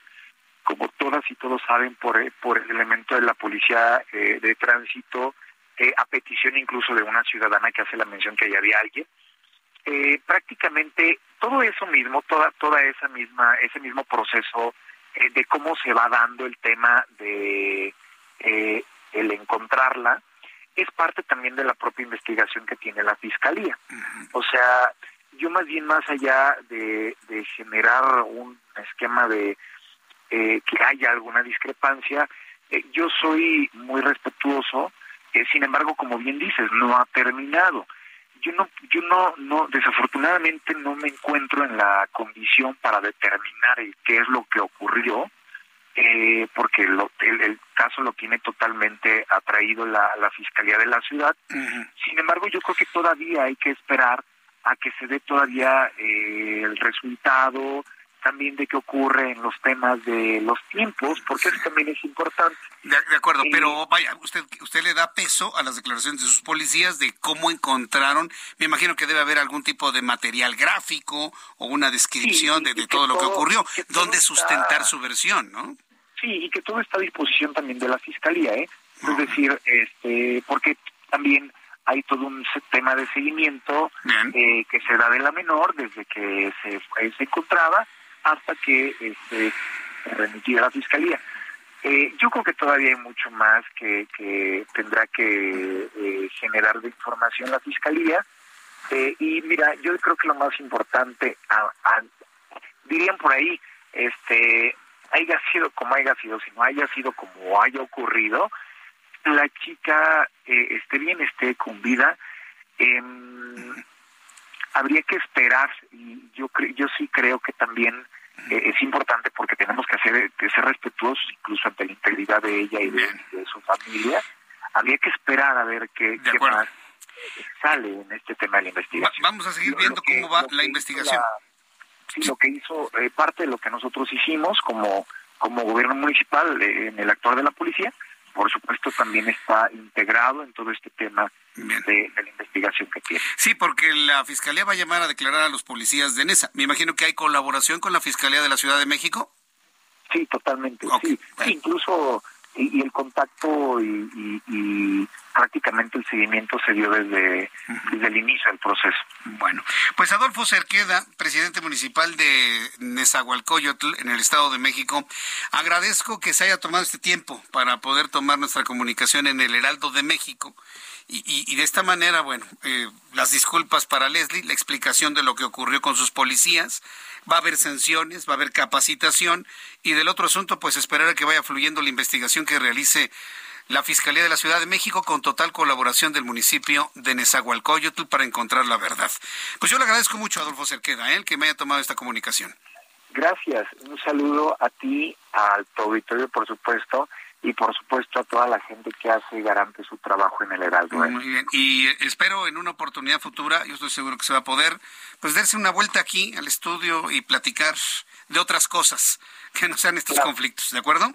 como todas y todos saben por por el elemento de la policía de tránsito eh, a petición incluso de una ciudadana que hace la mención que ya había alguien. Eh, prácticamente todo eso mismo, toda toda esa misma ese mismo proceso eh, de cómo se va dando el tema de el encontrarla es parte también de la propia investigación que tiene la fiscalía. O sea, yo más bien más allá de, de generar un esquema de que haya alguna discrepancia, yo soy muy respetuoso sin embargo, como bien dices, no ha terminado. Yo no, yo no, no, desafortunadamente no me encuentro en la condición para determinar qué es lo que ocurrió, eh, porque el, caso lo tiene totalmente atraído la, la Fiscalía de la Ciudad. Sin embargo, yo creo que todavía hay que esperar a que se dé todavía eh, el resultado, también de qué ocurre en los temas de los tiempos, porque eso también es importante. De, acuerdo, pero vaya, usted usted le da peso a las declaraciones de sus policías de cómo encontraron, me imagino que debe haber algún tipo de material gráfico o una descripción de, todo lo que ocurrió, donde sustentar su versión, ¿no? Sí, y que todo está a disposición también de la fiscalía, ¿eh? Es decir, este, porque también hay todo un tema de seguimiento eh, que se da de la menor desde que se, se encontraba hasta que este, se a la fiscalía. Eh, yo creo que todavía hay mucho más que, que tendrá que eh, generar de información la fiscalía. Eh, y mira, yo creo que lo más importante, dirían por ahí, este, haya sido como haya sido, si no haya sido como haya ocurrido, la chica esté bien, esté con vida. Habría que esperar y yo yo sí creo que también eh, es importante porque tenemos que hacer que ser respetuosos incluso ante la integridad de ella y de, su familia. Habría que esperar a ver qué, más sale en este tema de la investigación. vamos a seguir viendo cómo va la investigación. sí lo que hizo eh, parte de lo que nosotros hicimos como como gobierno municipal eh, en el actuar de la policía por supuesto también está integrado en todo este tema de, la investigación que tiene. Sí, porque la Fiscalía va a llamar a declarar a los policías de NESA. Me imagino que hay colaboración con la Fiscalía de la Ciudad de México. Sí, totalmente. Sí. incluso y, el contacto y, prácticamente el seguimiento se dio desde, desde el inicio del proceso. Bueno, pues Adolfo Cerqueda, presidente municipal de Nezahualcóyotl en el Estado de México, agradezco que se haya tomado este tiempo para poder tomar nuestra comunicación en el Heraldo de México. Y, de esta manera, bueno, eh, las disculpas para Leslie, la explicación de lo que ocurrió con sus policías, va a haber sanciones, va a haber capacitación y del otro asunto, pues esperar a que vaya fluyendo la investigación que realice la Fiscalía de la Ciudad de México con total colaboración del municipio de Nezahualcóyotl para encontrar la verdad. Pues yo le agradezco mucho a Adolfo Cerqueda, ¿eh? que me haya tomado esta comunicación. Gracias. Un saludo a ti, al tu por supuesto, y por supuesto a toda la gente que hace garante su trabajo en el Heraldo. Muy bien, y espero en una oportunidad futura, yo estoy seguro que se va a poder, pues darse una vuelta aquí al estudio y platicar de otras cosas que no sean estos conflictos, ¿de acuerdo?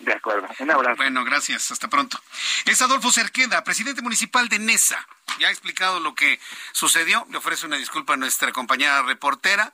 De acuerdo. Un abrazo. Bueno, gracias. Hasta pronto. Es Adolfo Cerqueda, presidente municipal de Nesa. Ya ha explicado lo que sucedió. Le ofrece una disculpa a nuestra compañera reportera.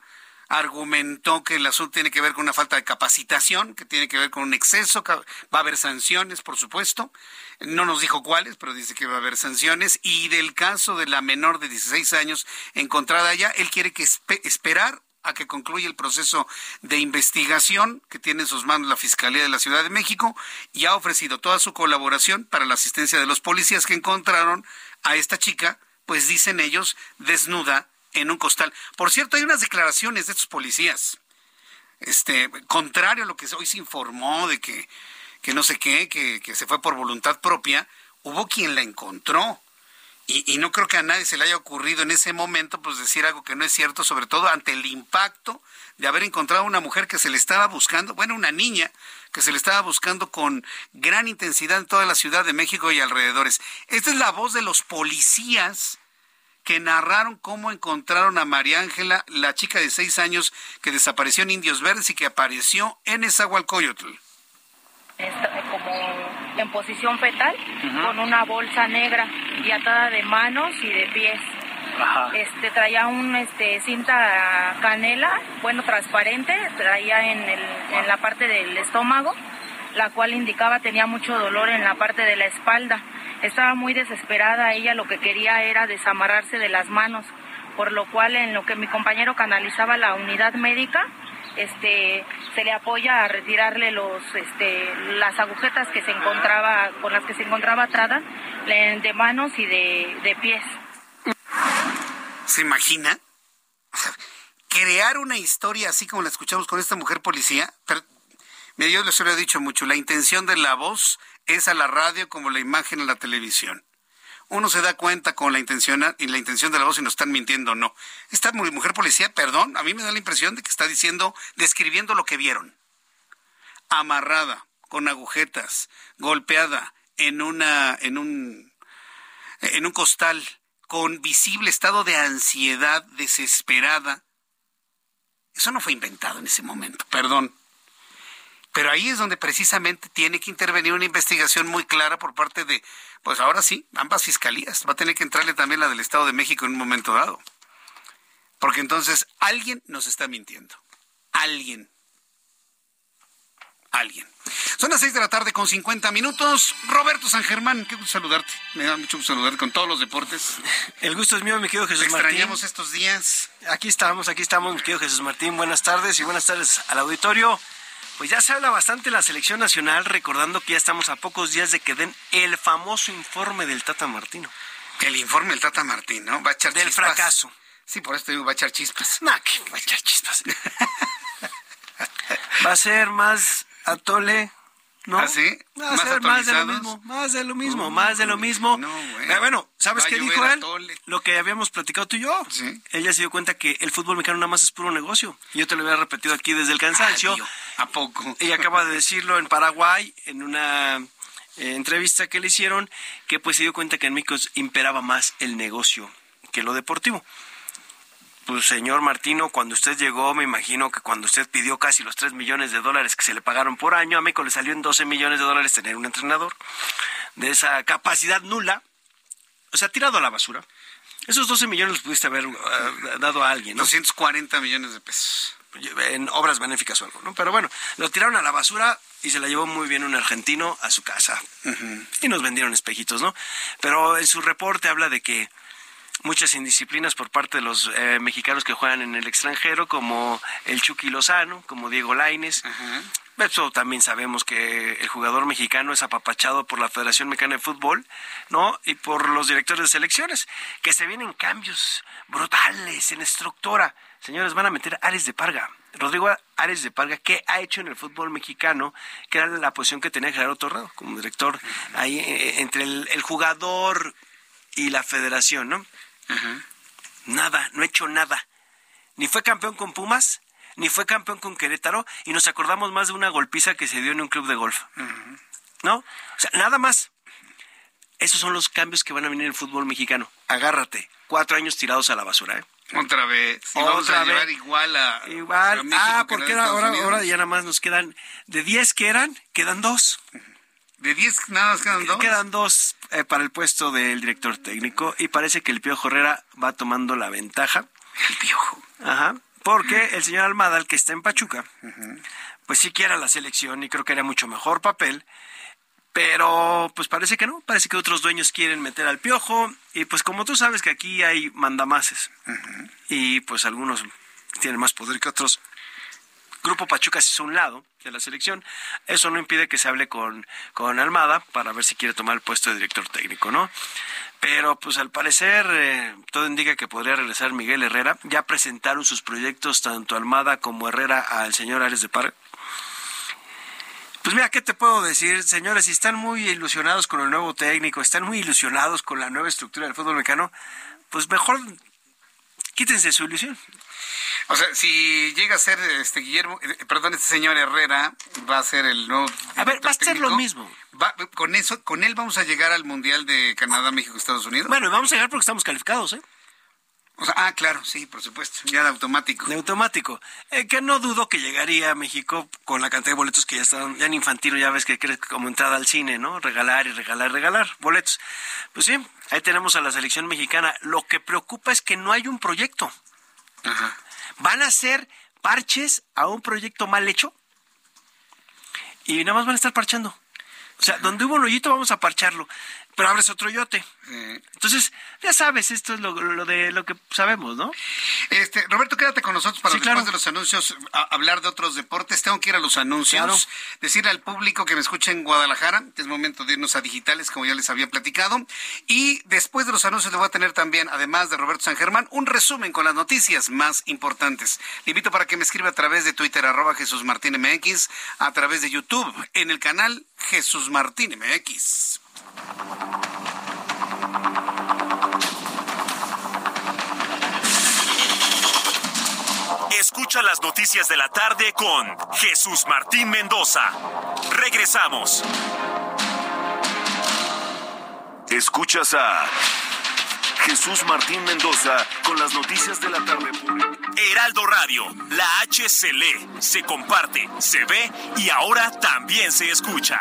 Argumentó que el asunto tiene que ver con una falta de capacitación, que tiene que ver con un exceso. Va a haber sanciones, por supuesto. No nos dijo cuáles, pero dice que va a haber sanciones. Y del caso de la menor de 16 años encontrada allá, él quiere que esperar a que concluya el proceso de investigación que tiene en sus manos la Fiscalía de la Ciudad de México y ha ofrecido toda su colaboración para la asistencia de los policías que encontraron a esta chica, pues dicen ellos, desnuda en un costal. Por cierto, hay unas declaraciones de estos policías. Este, contrario a lo que hoy se informó de que, que no sé qué, que, que se fue por voluntad propia, hubo quien la encontró y, no creo que a nadie se le haya ocurrido en ese momento pues decir algo que no es cierto, sobre todo ante el impacto de haber encontrado una mujer que se le estaba buscando, bueno, una niña que se le estaba buscando con gran intensidad en toda la Ciudad de México y alrededores. Esta es la voz de los policías que narraron cómo encontraron a María Ángela, la chica de seis años que desapareció en Indios Verdes y que apareció en Esahualcoyotl como en posición fetal, con una bolsa negra y atada de manos y de pies. Este traía un este cinta canela, bueno transparente, traía en, el, en la parte del estómago, la cual indicaba tenía mucho dolor en la parte de la espalda. Estaba muy desesperada, ella lo que quería era desamarrarse de las manos, por lo cual en lo que mi compañero canalizaba la unidad médica, este se le apoya a retirarle los este las agujetas que se encontraba con las que se encontraba atada de manos y de, pies. ¿Se imagina? crear una historia así como la escuchamos con esta mujer policía, pero me yo les he dicho mucho, la intención de la voz es a la radio como la imagen a la televisión uno se da cuenta con la intención y la intención de la voz si nos están mintiendo o no. Esta mujer policía, perdón, a mí me da la impresión de que está diciendo, describiendo lo que vieron. Amarrada, con agujetas, golpeada en una, en un, en un costal, con visible estado de ansiedad, desesperada. Eso no fue inventado en ese momento, perdón. Pero ahí es donde precisamente tiene que intervenir una investigación muy clara por parte de pues ahora sí, ambas fiscalías. Va a tener que entrarle también la del Estado de México en un momento dado. Porque entonces alguien nos está mintiendo. Alguien. Alguien. Son las seis de la tarde con 50 minutos. Roberto San Germán, qué gusto saludarte. Me da mucho gusto saludarte con todos los deportes. *laughs* El gusto es mío, mi querido Jesús Te Martín. extrañamos estos días. Aquí estamos, aquí estamos, mi querido Jesús Martín. Buenas tardes y buenas tardes al auditorio. Pues ya se habla bastante la selección nacional, recordando que ya estamos a pocos días de que den el famoso informe del Tata Martino. El informe del Tata Martino va a echar Del fracaso. Sí, por eso te digo, va a echar chispas. No, que va a echar chispas. *laughs* va a ser más atole ¿no? ¿Ah, sí? Va a ¿Más ser más de lo mismo, más de lo mismo, más de lo mismo. No, bueno. bueno, ¿sabes qué dijo él? Lo que habíamos platicado tú y yo. ¿Sí? Ella se dio cuenta que el fútbol mexicano nada más es puro negocio. Yo te lo había repetido aquí desde el cansancio. ¿A poco? Ella acaba de decirlo en Paraguay, en una eh, entrevista que le hicieron, que pues se dio cuenta que en México imperaba más el negocio que lo deportivo. Pues señor Martino, cuando usted llegó, me imagino que cuando usted pidió casi los 3 millones de dólares que se le pagaron por año, a México le salió en 12 millones de dólares tener un entrenador de esa capacidad nula, o sea, tirado a la basura. Esos 12 millones los pudiste haber uh, dado a alguien, ¿no? 240 millones de pesos. En obras benéficas o algo, ¿no? Pero bueno, lo tiraron a la basura y se la llevó muy bien un argentino a su casa. Y nos vendieron espejitos, ¿no? Pero en su reporte habla de que muchas indisciplinas por parte de los eh, mexicanos que juegan en el extranjero, como el Chucky Lozano, como Diego Laines. Eso también sabemos que el jugador mexicano es apapachado por la Federación Mexicana de Fútbol, ¿no? Y por los directores de selecciones, que se vienen cambios brutales en estructura. Señores, van a meter a Ares de Parga. Rodrigo Ares de Parga, ¿qué ha hecho en el fútbol mexicano? Que era la posición que tenía Gerardo Torrado como director ahí eh, entre el jugador y la federación, ¿no? Nada, no ha hecho nada. Ni fue campeón con Pumas, ni fue campeón con Querétaro, y nos acordamos más de una golpiza que se dio en un club de golf. ¿No? O sea, nada más. Esos son los cambios que van a venir en el fútbol mexicano. Agárrate. Cuatro años tirados a la basura, ¿eh? Otra vez. Otra vez. igual a. Igual. ah, porque ahora, ahora ya nada más nos quedan. De 10 que eran, quedan dos. De 10 nada más quedan dos. Quedan dos eh, para el puesto del director técnico y parece que el Piojo Herrera va tomando la ventaja. El Piojo. Ajá. Porque el señor Almada, el que está en Pachuca, pues sí quiere la selección y creo que era mucho mejor papel. Pero pues parece que no, parece que otros dueños quieren meter al piojo y pues como tú sabes que aquí hay mandamases y pues algunos tienen más poder que otros. Grupo Pachuca es un lado de la selección. Eso no impide que se hable con, con Almada para ver si quiere tomar el puesto de director técnico, ¿no? Pero pues al parecer eh, todo indica que podría regresar Miguel Herrera. Ya presentaron sus proyectos tanto Almada como Herrera al señor Ares de Parga. Pues mira, ¿qué te puedo decir, señores? Si están muy ilusionados con el nuevo técnico, están muy ilusionados con la nueva estructura del fútbol mexicano, pues mejor quítense su ilusión. O sea, si llega a ser este Guillermo, eh, perdón, este señor Herrera va a ser el nuevo. A ver, va a ser lo mismo. con eso, con él vamos a llegar al mundial de Canadá, México, Estados Unidos. Bueno, vamos a llegar porque estamos calificados, ¿eh? O sea, ah, claro, sí, por supuesto, ya de automático. De automático. Eh, que no dudo que llegaría a México con la cantidad de boletos que ya están, ya en infantino, ya ves que crees como entrada al cine, ¿no? Regalar y regalar, regalar boletos. Pues sí, ahí tenemos a la selección mexicana. Lo que preocupa es que no hay un proyecto. Van a ser parches a un proyecto mal hecho. Y nada más van a estar parchando. O sea, donde hubo un hoyito vamos a parcharlo pero abres otro yote. Entonces, ya sabes, esto es lo, de lo que sabemos, ¿no? Este, Roberto, quédate con nosotros para después de los anuncios hablar de otros deportes. Tengo que ir a los anuncios. Decirle al público que me escucha en Guadalajara que es momento de irnos a digitales, como ya les había platicado. Y después de los anuncios le voy a tener también, además de Roberto San Germán, un resumen con las noticias más importantes. Le invito para que me escriba a través de Twitter, arroba Jesús Martín MX, a través de YouTube, en el canal Jesús Martín MX. Escucha las noticias de la tarde con Jesús Martín Mendoza. Regresamos. Escuchas a Jesús Martín Mendoza con las noticias de la tarde. Heraldo Radio, la H se lee, se comparte, se ve y ahora también se escucha.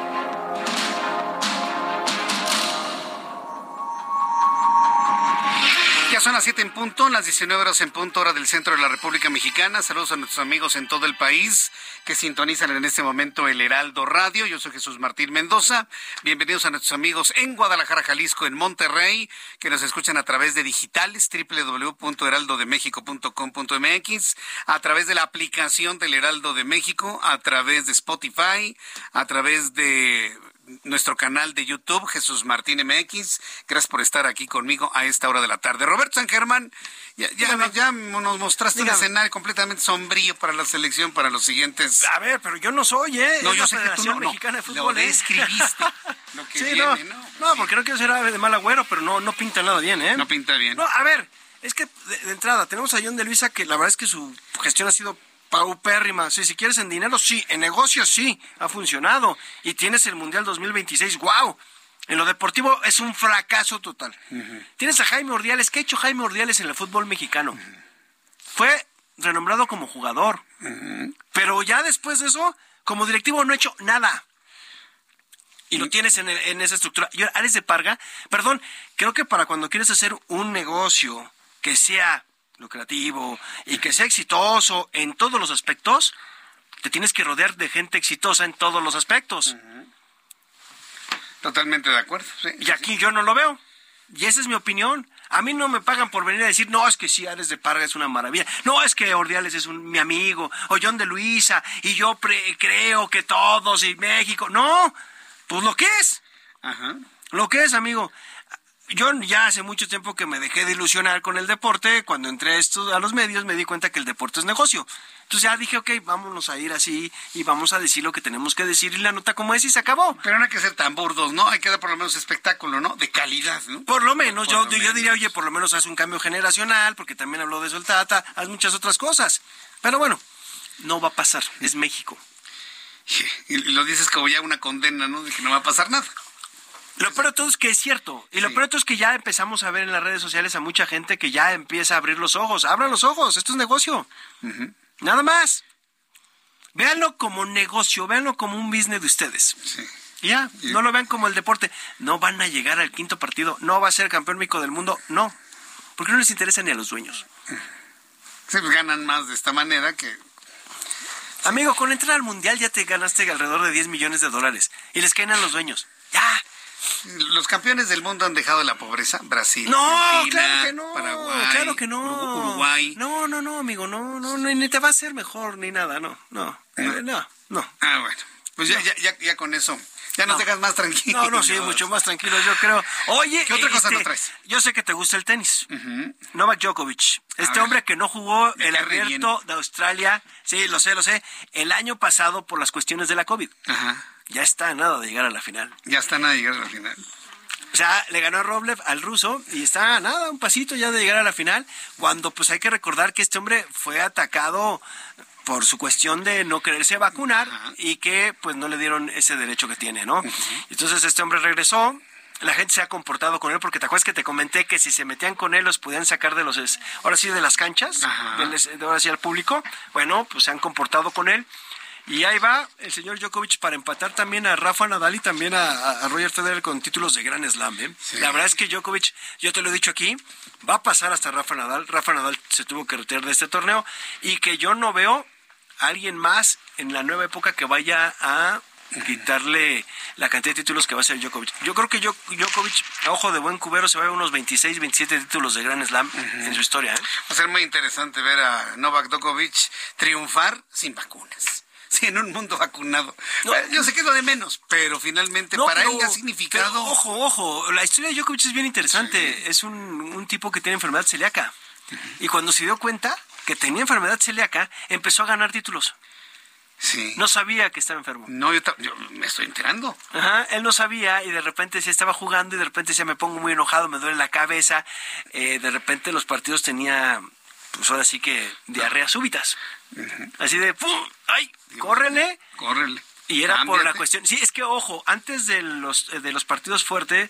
Son las 7 en punto, las 19 horas en punto, hora del centro de la República Mexicana. Saludos a nuestros amigos en todo el país que sintonizan en este momento el Heraldo Radio. Yo soy Jesús Martín Mendoza. Bienvenidos a nuestros amigos en Guadalajara, Jalisco, en Monterrey, que nos escuchan a través de digitales www.heraldodemexico.com.mx, a través de la aplicación del Heraldo de México, a través de Spotify, a través de nuestro canal de YouTube, Jesús Martín MX. Gracias por estar aquí conmigo a esta hora de la tarde. Roberto San Germán, ya, ya, nos mostraste un escenario completamente sombrío para la selección para los siguientes. A ver, pero yo no soy, ¿eh? No, yo sé que tú no, Mexicana de Fútbol. Lo escribiste. *laughs* lo que sí, no, no, porque no quiero ser ave de mal agüero, pero no, no pinta nada bien, ¿eh? No pinta bien. No, a ver, es que de, entrada tenemos a John de Luisa que la verdad es que su gestión ha sido paupérrima. Sí, si quieres en dinero, sí. En negocios, sí. Ha funcionado. Y tienes el Mundial 2026. ¡Wow! En lo deportivo es un fracaso total. Tienes a Jaime Ordiales. ¿Qué ha hecho Jaime Ordiales en el fútbol mexicano? Fue renombrado como jugador. Pero ya después de eso, como directivo no ha hecho nada. Y lo tienes en, en esa estructura. Y Ares de Parga, perdón, creo que para cuando quieres hacer un negocio que sea lucrativo y que sea exitoso en todos los aspectos, te tienes que rodear de gente exitosa en todos los aspectos. Totalmente de acuerdo. y aquí yo no lo veo. Y esa es mi opinión. A mí no me pagan por venir a decir, no, es que si Ares de Parga es una maravilla. No, es que Ordiales es un, mi amigo. O John de Luisa. Y yo creo que todos y México. No, pues lo que es. Lo que es, amigo yo ya hace mucho tiempo que me dejé de ilusionar con el deporte. Cuando entré a, los medios me di cuenta que el deporte es negocio. Entonces ya dije, ok, vámonos a ir así y vamos a decir lo que tenemos que decir y la nota como es y se acabó. Pero no hay que ser tan burdos, ¿no? Hay que dar por lo menos espectáculo, ¿no? De calidad, ¿no? Por lo menos, yo, yo diría, oye, por lo menos haz un cambio generacional, porque también habló de eso el Tata, haz muchas otras cosas. Pero bueno, no va a pasar, es México. *laughs* Y lo dices como ya una condena, ¿no? De que no va a pasar nada. Lo peor de todo es que es cierto. Y lo peor de todo es que ya empezamos a ver en las redes sociales a mucha gente que ya empieza a abrir los ojos. Abran los ojos, esto es negocio. Nada más. Véanlo como negocio, véanlo como un business de ustedes. Ya, no lo vean como el deporte. No van a llegar al quinto partido, no va a ser campeón médico del mundo, no. Porque no les interesa ni a los dueños. Se pues ganan más de esta manera que Amigo, con entrar al mundial ya te ganaste alrededor de 10 millones de dólares y les caen a los dueños. Ya, los campeones del mundo han dejado la pobreza. Brasil, no, claro que no, Paraguay, claro que no. Uruguay. No, no, no, amigo, no, no, ni te va a hacer mejor ni nada, no, no, no, no. Ah, bueno, pues ya, ya, ya, con eso. Ya nos dejas más tranquilo. No, no, sí, mucho más tranquilo, yo creo. Oye, ¿qué otra cosa este, traes? Yo sé que te gusta el tenis. Novak Djokovic, este hombre que no jugó el abierto de Australia, sí, lo sé, lo sé, el año pasado por las cuestiones de la COVID. Ajá ya está nada de llegar a la final. Ya está nada de llegar a la final. O sea, le ganó a Roblev al ruso y está a nada, un pasito ya de llegar a la final, cuando pues hay que recordar que este hombre fue atacado por su cuestión de no quererse vacunar y que pues no le dieron ese derecho que tiene, ¿no? Entonces este hombre regresó, la gente se ha comportado con él porque te acuerdas que te comenté que si se metían con él los podían sacar de los ahora sí de las canchas, de, ahora sí al público. Bueno, pues se han comportado con él y ahí va el señor Djokovic para empatar también a Rafa Nadal y también a, Roger Federer con títulos de Gran Slam. ¿eh? La verdad es que Djokovic, yo te lo he dicho aquí, va a pasar hasta Rafa Nadal. Rafa Nadal se tuvo que retirar de este torneo y que yo no veo a alguien más en la nueva época que vaya a quitarle la cantidad de títulos que va a ser Djokovic. Yo creo que Djokovic, a ojo de buen cubero, se va a unos 26, 27 títulos de Gran Slam en su historia. ¿eh? Va a ser muy interesante ver a Novak Djokovic triunfar sin vacunas. *laughs* Sí, en un mundo vacunado. Yo sé que es lo de menos, pero finalmente para él ha significado. ojo, ojo, la historia de Djokovic es bien interesante. Es un, un, tipo que tiene enfermedad celíaca. Y cuando se dio cuenta que tenía enfermedad celíaca, empezó a ganar títulos. Sí. No sabía que estaba enfermo. No, yo, me estoy enterando. Ajá, él no sabía y de repente se estaba jugando y de repente se me pongo muy enojado, me duele la cabeza. Eh, de repente los partidos tenía, pues ahora sí que diarreas súbitas. Así de, ¡pum! ¡Ay! ¡Córrele! ¡Córrele! Y era por la cuestión. Sí, es que ojo, antes de los, de los partidos fuertes,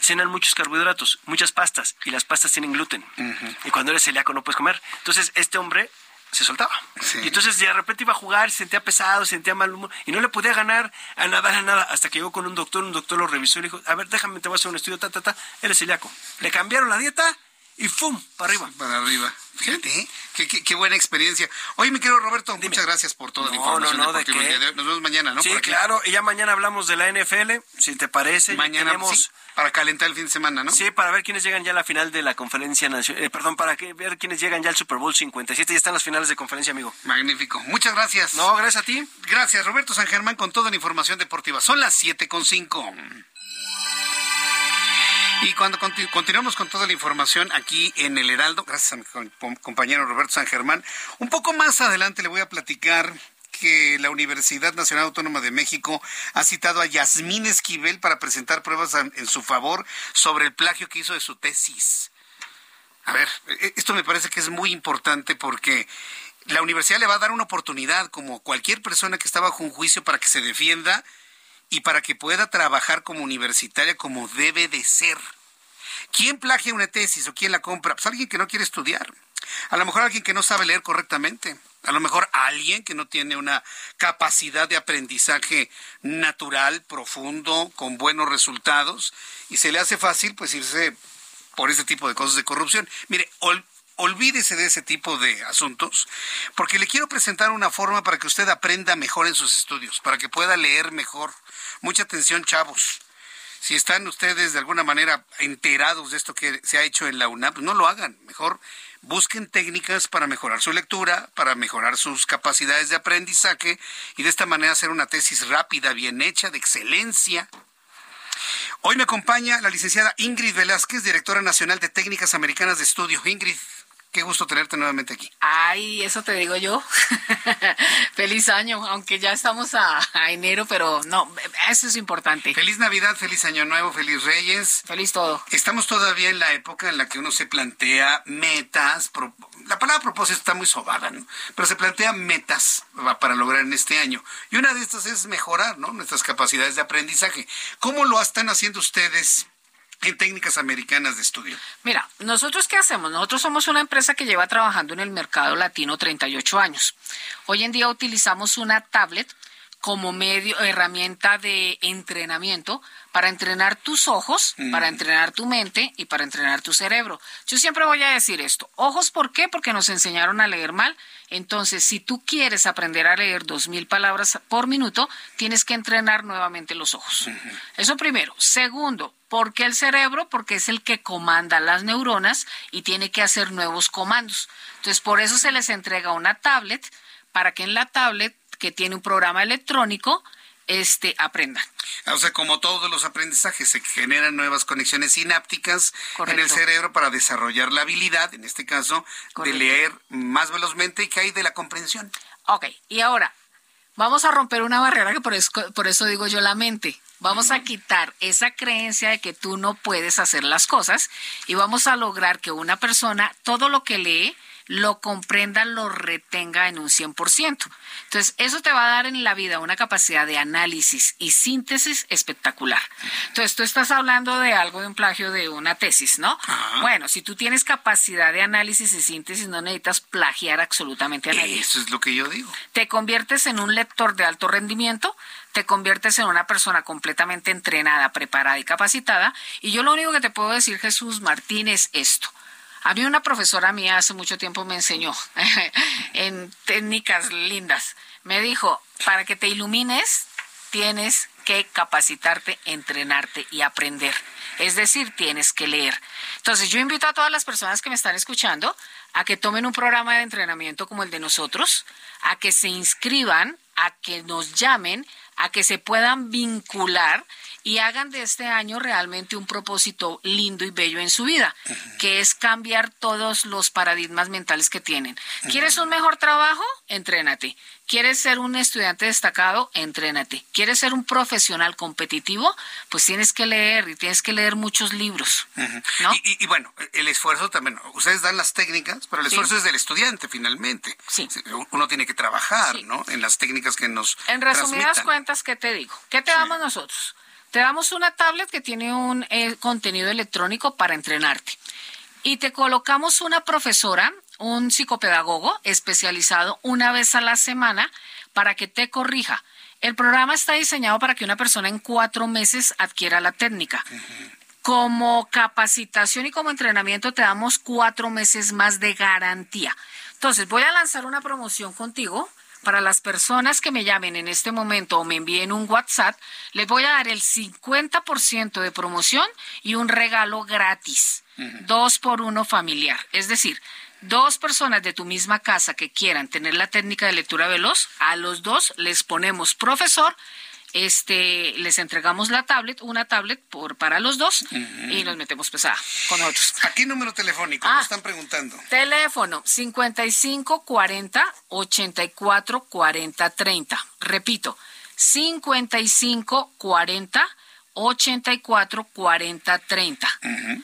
cenan muchos carbohidratos, muchas pastas, y las pastas tienen gluten. Y cuando eres celíaco no puedes comer. Entonces, este hombre se soltaba. Y entonces de repente iba a jugar, se sentía pesado, se sentía mal humor, y no le podía ganar a nada, a nada, hasta que llegó con un doctor, un doctor lo revisó y le dijo, a ver, déjame, te voy a hacer un estudio, ta, ta, ta, eres celíaco. Le cambiaron la dieta y ¡fum! Para arriba. Para arriba. Fíjate, ¿eh? qué, buena experiencia. Oye, mi querido Roberto, muchas gracias por toda la información no, no, ¿de Nos vemos mañana, ¿no? Sí, claro. Y ya mañana hablamos de la NFL, si te parece. Mañana tenemos... para calentar el fin de semana, ¿no? Sí, para ver quiénes llegan ya a la final de la conferencia nacional. Eh, perdón, para que, ver quiénes llegan ya al Super Bowl 57. Ya están las finales de conferencia, amigo. Magnífico. Muchas gracias. No, gracias a ti. Gracias, Roberto San Germán, con toda la información deportiva. Son las 7 con 5. Y cuando continuamos con toda la información aquí en el Heraldo, gracias a mi compañero Roberto San Germán, un poco más adelante le voy a platicar que la Universidad Nacional Autónoma de México ha citado a Yasmín Esquivel para presentar pruebas en su favor sobre el plagio que hizo de su tesis. A ver, e, esto me parece que es muy importante porque la universidad le va a dar una oportunidad, como cualquier persona que está bajo un juicio, para que se defienda y para que pueda trabajar como universitaria como debe de ser. ¿Quién plagia una tesis o quién la compra? Pues alguien que no quiere estudiar. A lo mejor alguien que no sabe leer correctamente. A lo mejor alguien que no tiene una capacidad de aprendizaje natural, profundo, con buenos resultados, y se le hace fácil pues irse por ese tipo de cosas de corrupción. Mire, olvídese de ese tipo de asuntos, porque le quiero presentar una forma para que usted aprenda mejor en sus estudios, para que pueda leer mejor. Mucha atención, chavos. Si están ustedes de alguna manera enterados de esto que se ha hecho en la UNAP, no lo hagan. Mejor busquen técnicas para mejorar su lectura, para mejorar sus capacidades de aprendizaje y de esta manera hacer una tesis rápida, bien hecha, de excelencia. Hoy me acompaña la licenciada Ingrid Velázquez, directora nacional de Técnicas Americanas de Estudio. Ingrid, Qué gusto tenerte nuevamente aquí. Ay, eso te digo yo. *laughs* feliz año, aunque ya estamos a, enero, pero no, eso es importante. Feliz Navidad, feliz Año Nuevo, feliz Reyes. Feliz todo. Estamos todavía en la época en la que uno se plantea metas. La palabra propósito está muy sobada, ¿no? Pero se plantea metas para lograr en este año. Y una de estas es mejorar, ¿no? Nuestras capacidades de aprendizaje. ¿Cómo lo están haciendo ustedes? En técnicas americanas de estudio? Mira, nosotros qué hacemos? Nosotros somos una empresa que lleva trabajando en el mercado latino 38 años. Hoy en día utilizamos una tablet como medio, herramienta de entrenamiento para entrenar tus ojos, mm. para entrenar tu mente y para entrenar tu cerebro. Yo siempre voy a decir esto. Ojos, ¿por qué? Porque nos enseñaron a leer mal. Entonces, si tú quieres aprender a leer dos mil palabras por minuto, tienes que entrenar nuevamente los ojos. Eso primero. Segundo, ¿por qué el cerebro? Porque es el que comanda las neuronas y tiene que hacer nuevos comandos. Entonces, por eso se les entrega una tablet para que en la tablet que tiene un programa electrónico, este, aprendan. O sea, como todos los aprendizajes, se generan nuevas conexiones sinápticas en el cerebro para desarrollar la habilidad, en este caso, de leer más velozmente y que hay de la comprensión. Ok, y ahora, vamos a romper una barrera que por eso, por eso digo yo la mente. Vamos a quitar esa creencia de que tú no puedes hacer las cosas y vamos a lograr que una persona todo lo que lee lo comprenda, lo retenga en un 100%. Entonces, eso te va a dar en la vida una capacidad de análisis y síntesis espectacular. Entonces, tú estás hablando de algo de un plagio de una tesis, ¿no? Bueno, si tú tienes capacidad de análisis y síntesis, no necesitas plagiar absolutamente a nadie. Eso es lo que yo digo. Te conviertes en un lector de alto rendimiento, te conviertes en una persona completamente entrenada, preparada y capacitada. Y yo lo único que te puedo decir, Jesús Martín, es esto. A mí una profesora mía hace mucho tiempo me enseñó *laughs* en técnicas lindas. Me dijo, para que te ilumines, tienes que capacitarte, entrenarte y aprender. Es decir, tienes que leer. Entonces, yo invito a todas las personas que me están escuchando a que tomen un programa de entrenamiento como el de nosotros, a que se inscriban, a que nos llamen, a que se puedan vincular y hagan de este año realmente un propósito lindo y bello en su vida, que es cambiar todos los paradigmas mentales que tienen. ¿Quieres un mejor trabajo? Entrénate. ¿Quieres ser un estudiante destacado? Entrénate. ¿Quieres ser un profesional competitivo? Pues tienes que leer y tienes que leer muchos libros. y, bueno, el esfuerzo también, ustedes dan las técnicas, pero el esfuerzo es del estudiante finalmente. Sí. Uno tiene que trabajar, ¿no? En las técnicas que nos... En resumidas cuentas, ¿qué te digo? ¿Qué te damos nosotros? Te damos una tablet que tiene un eh, contenido electrónico para entrenarte. Y te colocamos una profesora, un psicopedagogo especializado una vez a la semana para que te corrija. El programa está diseñado para que una persona en cuatro meses adquiera la técnica. Como capacitación y como entrenamiento te damos cuatro meses más de garantía. Entonces, voy a lanzar una promoción contigo para las personas que me llamen en este momento o me envíen un WhatsApp, les voy a dar el 50% de promoción y un regalo gratis, dos por uno familiar. Es decir, dos personas de tu misma casa que quieran tener la técnica de lectura veloz, a los dos les ponemos profesor este, les entregamos la tablet, una tablet por para los dos y nos metemos pesada con otros. ¿A qué número telefónico? ah, están preguntando. Teléfono 55 40 84 40 30. Repito, 55 40 84 40 30.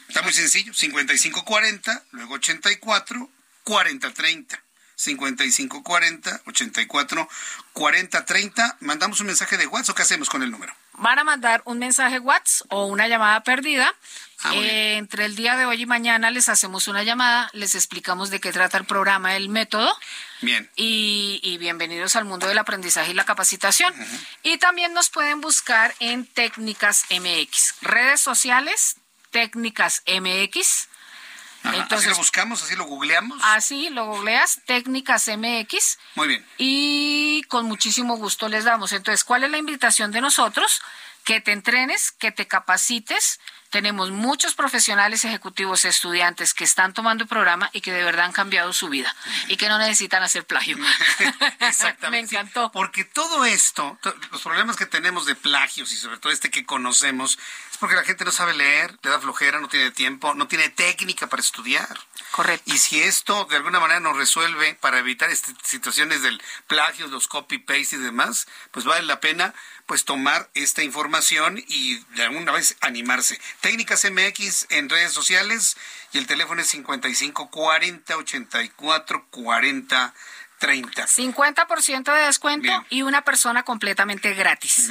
Está muy sencillo, 55 40, luego 84 40 30. 5540 84 40 30. Mandamos un mensaje de WhatsApp o qué hacemos con el número? Van a mandar un mensaje WhatsApp o una llamada perdida. Ah, eh, entre el día de hoy y mañana les hacemos una llamada, les explicamos de qué trata el programa, el método. Bien. Y, bienvenidos al mundo del aprendizaje y la capacitación. Y también nos pueden buscar en Técnicas MX, redes sociales, Técnicas MX entonces, así lo buscamos, así lo googleamos. Así lo googleas, técnicas MX. Muy bien. Y con muchísimo gusto les damos. Entonces, ¿cuál es la invitación de nosotros? Que te entrenes, que te capacites, tenemos muchos profesionales ejecutivos, estudiantes que están tomando el programa y que de verdad han cambiado su vida y que no necesitan hacer plagio. *laughs* Exactamente. *laughs* Me encantó. porque todo esto, los problemas que tenemos de plagios y sobre todo este que conocemos, es porque la gente no sabe leer, le da flojera, no tiene tiempo, no tiene técnica para estudiar. Correcto. Y si esto de alguna manera nos resuelve para evitar estas situaciones del plagio, los copy-paste y demás, pues vale la pena pues tomar esta información y de alguna vez animarse. Técnicas MX en redes sociales y el teléfono es 55 40 84 40 30. 50% de descuento y una persona completamente gratis.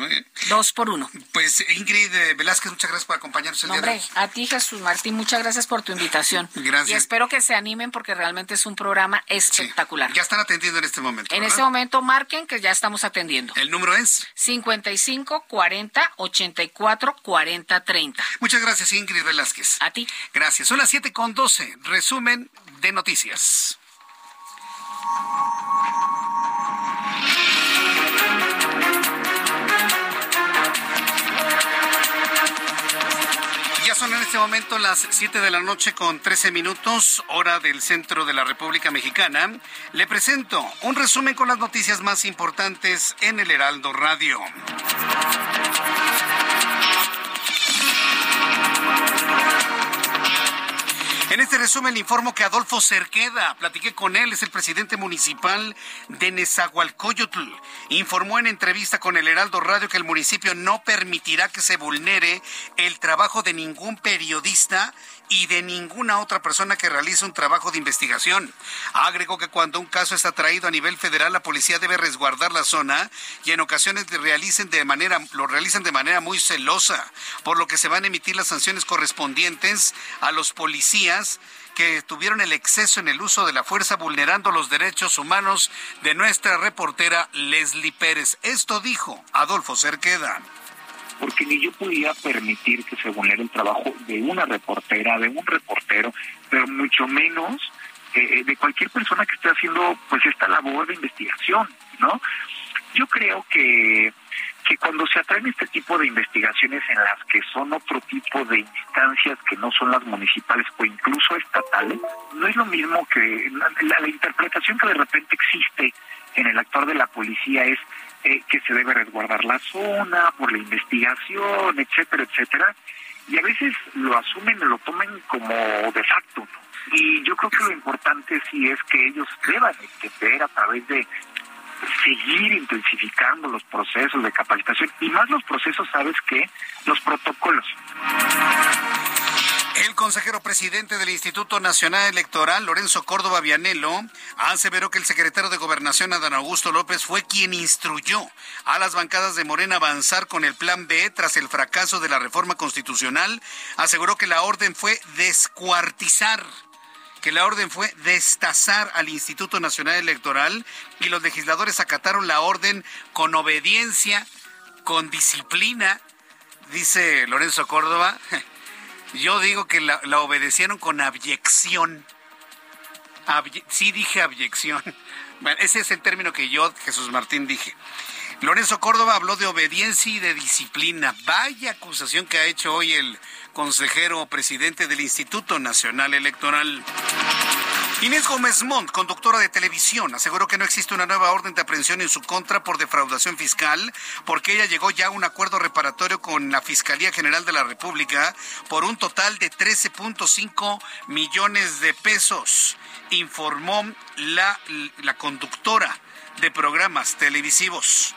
Dos por uno. Pues Ingrid eh, Velázquez, muchas gracias por acompañarnos el día de hoy. A ti Jesús Martín, muchas gracias por tu invitación. Gracias. Y espero que se animen porque realmente es un programa espectacular. Ya están atendiendo en este momento. En este momento marquen que ya estamos atendiendo. ¿El número es? 55 40 84 40 30. Muchas gracias Ingrid Velázquez. A ti. Gracias. Son las 7 con 12. Resumen de noticias. Ya son en este momento las 7 de la noche con 13 minutos, hora del centro de la República Mexicana. Le presento un resumen con las noticias más importantes en el Heraldo Radio. En este resumen le informo que Adolfo Cerqueda, platiqué con él, es el presidente municipal de Nezahualcóyotl, informó en entrevista con el Heraldo Radio que el municipio no permitirá que se vulnere el trabajo de ningún periodista y de ninguna otra persona que realice un trabajo de investigación. Agregó que cuando un caso está traído a nivel federal, la policía debe resguardar la zona y en ocasiones realicen de manera, lo realizan de manera muy celosa, por lo que se van a emitir las sanciones correspondientes a los policías que tuvieron el exceso en el uso de la fuerza vulnerando los derechos humanos de nuestra reportera Leslie Pérez. Esto dijo Adolfo Cerqueda porque ni yo podía permitir que se vulnere el trabajo de una reportera, de un reportero, pero mucho menos eh, de cualquier persona que esté haciendo pues esta labor de investigación, ¿no? Yo creo que que cuando se atraen este tipo de investigaciones en las que son otro tipo de instancias que no son las municipales o incluso estatales, no es lo mismo que la interpretación que de repente existe en el actor de la policía es que se debe resguardar la zona por la investigación, etcétera, etcétera. Y a veces lo asumen, lo tomen como de facto. Y yo creo que lo importante sí es que ellos deban entender a través de seguir intensificando los procesos de capacitación y más los procesos, ¿sabes qué? Los protocolos. El consejero presidente del Instituto Nacional Electoral, Lorenzo Córdoba Vianelo, aseveró que el secretario de Gobernación, Adán Augusto López, fue quien instruyó a las bancadas de Morena avanzar con el plan B tras el fracaso de la reforma constitucional. Aseguró que la orden fue descuartizar que la orden fue destazar al Instituto Nacional Electoral y los legisladores acataron la orden con obediencia, con disciplina, dice Lorenzo Córdoba. Yo digo que la, obedecieron con abyección. sí dije abyección. *laughs* Bueno, ese es el término que yo, Jesús Martín, dije. Lorenzo Córdoba habló de obediencia y de disciplina. Vaya acusación que ha hecho hoy el consejero presidente del Instituto Nacional Electoral. Inés Gómez Montt, conductora de televisión, aseguró que no existe una nueva orden de aprehensión en su contra por defraudación fiscal, porque ella llegó ya a un acuerdo reparatorio con la Fiscalía General de la República por un total de 13.5 millones de pesos, informó la, la conductora de programas televisivos.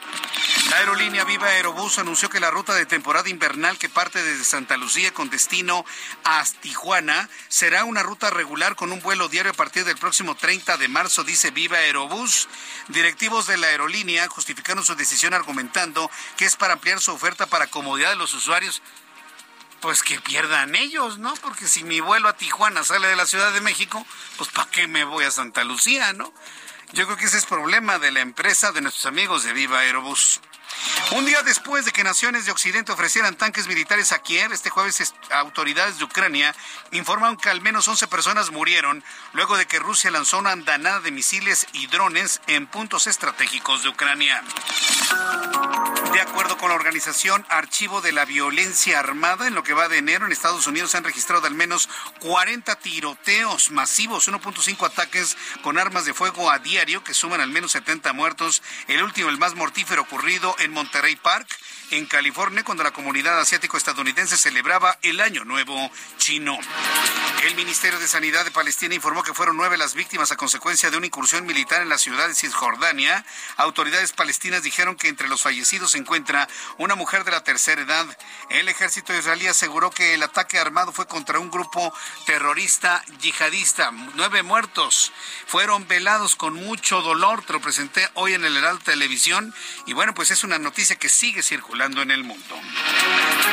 La aerolínea Viva Aerobús anunció que la ruta de temporada invernal que parte desde Santa Lucía con destino a Tijuana será una ruta regular con un vuelo diario a partir del próximo 30 de marzo, dice Viva Aerobús. Directivos de la aerolínea justificaron su decisión argumentando que es para ampliar su oferta para comodidad de los usuarios pues que pierdan ellos, ¿no? Porque si mi vuelo a Tijuana sale de la Ciudad de México, pues ¿para qué me voy a Santa Lucía, no? Yo creo que ese es problema de la empresa de nuestros amigos de Viva Aerobús. Un día después de que naciones de Occidente ofrecieran tanques militares a Kiev, este jueves autoridades de Ucrania informaron que al menos 11 personas murieron luego de que Rusia lanzó una andanada de misiles y drones en puntos estratégicos de Ucrania. De acuerdo con la organización Archivo de la Violencia Armada, en lo que va de enero en Estados Unidos se han registrado al menos 40 tiroteos masivos, 1.5 ataques con armas de fuego a diario que suman al menos 70 muertos. El último, el más mortífero, ocurrido en Monterrey Park en California cuando la comunidad asiático-estadounidense celebraba el Año Nuevo chino. El Ministerio de Sanidad de Palestina informó que fueron nueve las víctimas a consecuencia de una incursión militar en la ciudad de Cisjordania. Autoridades palestinas dijeron que entre los fallecidos se encuentra una mujer de la tercera edad. El ejército israelí aseguró que el ataque armado fue contra un grupo terrorista yihadista. Nueve muertos fueron velados con mucho dolor. Te lo presenté hoy en el Heraldo Televisión. Y bueno, pues es una noticia que sigue circulando en el mundo.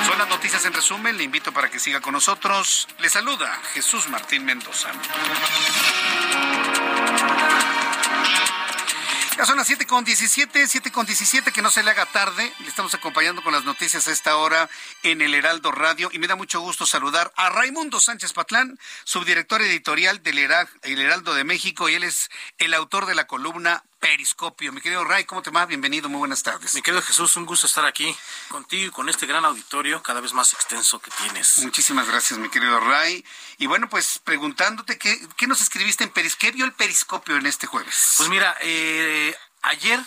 Son las noticias en resumen. Le invito para que siga con nosotros. Le saluda Jesús Martín Mendoza. Ya son las 7 con 17, 7 con 17, que no se le haga tarde. Le estamos acompañando con las noticias a esta hora en el Heraldo Radio y me da mucho gusto saludar a Raimundo Sánchez Patlán, subdirector editorial del Heraldo de México y él es el autor de la columna Periscopio. Mi querido Ray, ¿cómo te va? Bienvenido, muy buenas tardes. Mi querido Jesús, un gusto estar aquí contigo y con este gran auditorio cada vez más extenso que tienes. Muchísimas gracias, mi querido Ray. Y bueno, pues preguntándote, ¿qué, qué nos escribiste en Periscopio? ¿Qué vio el Periscopio en este jueves? Pues mira, eh, ayer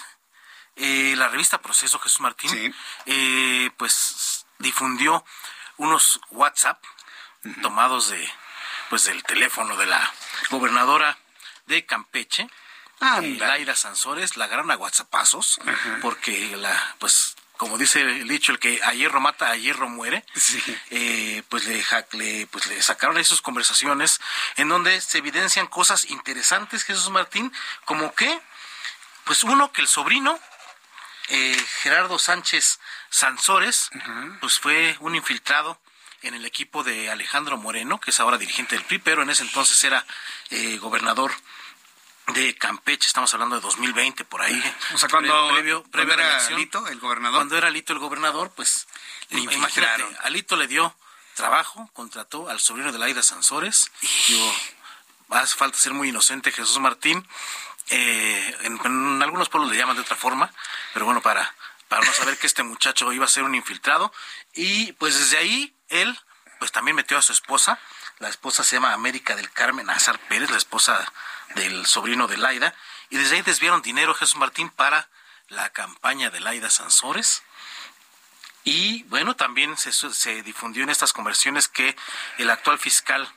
eh, la revista Proceso Jesús Martín, eh, pues difundió unos WhatsApp tomados de, pues del teléfono de la gobernadora de Campeche, ah, Laira Sansores, la gran aguazapazos, porque la, pues como dice el dicho, el que a hierro mata, a hierro muere, eh, pues, le, le, pues le sacaron esas conversaciones en donde se evidencian cosas interesantes, Jesús Martín, como que, pues uno, que el sobrino, eh, Gerardo Sánchez Sansores, pues fue un infiltrado en el equipo de Alejandro Moreno, que es ahora dirigente del PRI, pero en ese entonces era eh, gobernador de Campeche, estamos hablando de 2020 por ahí. O sea, cuando, previo, era Alito el gobernador. Cuando era Alito el gobernador, pues imagínate, Alito le dio trabajo, contrató al sobrino de Laida Sansores. Digo, hace falta ser muy inocente Jesús Martín. Eh, en, algunos pueblos le llaman de otra forma, pero bueno, para, para no saber que este muchacho iba a ser un infiltrado. Y pues desde ahí él pues también metió a su esposa. La esposa se llama América del Carmen Azar Pérez, la esposa del sobrino de Laida, y desde ahí desviaron dinero Jesús Martín para la campaña de Laida Sansores. Y bueno, también se, se difundió en estas conversiones que el actual fiscal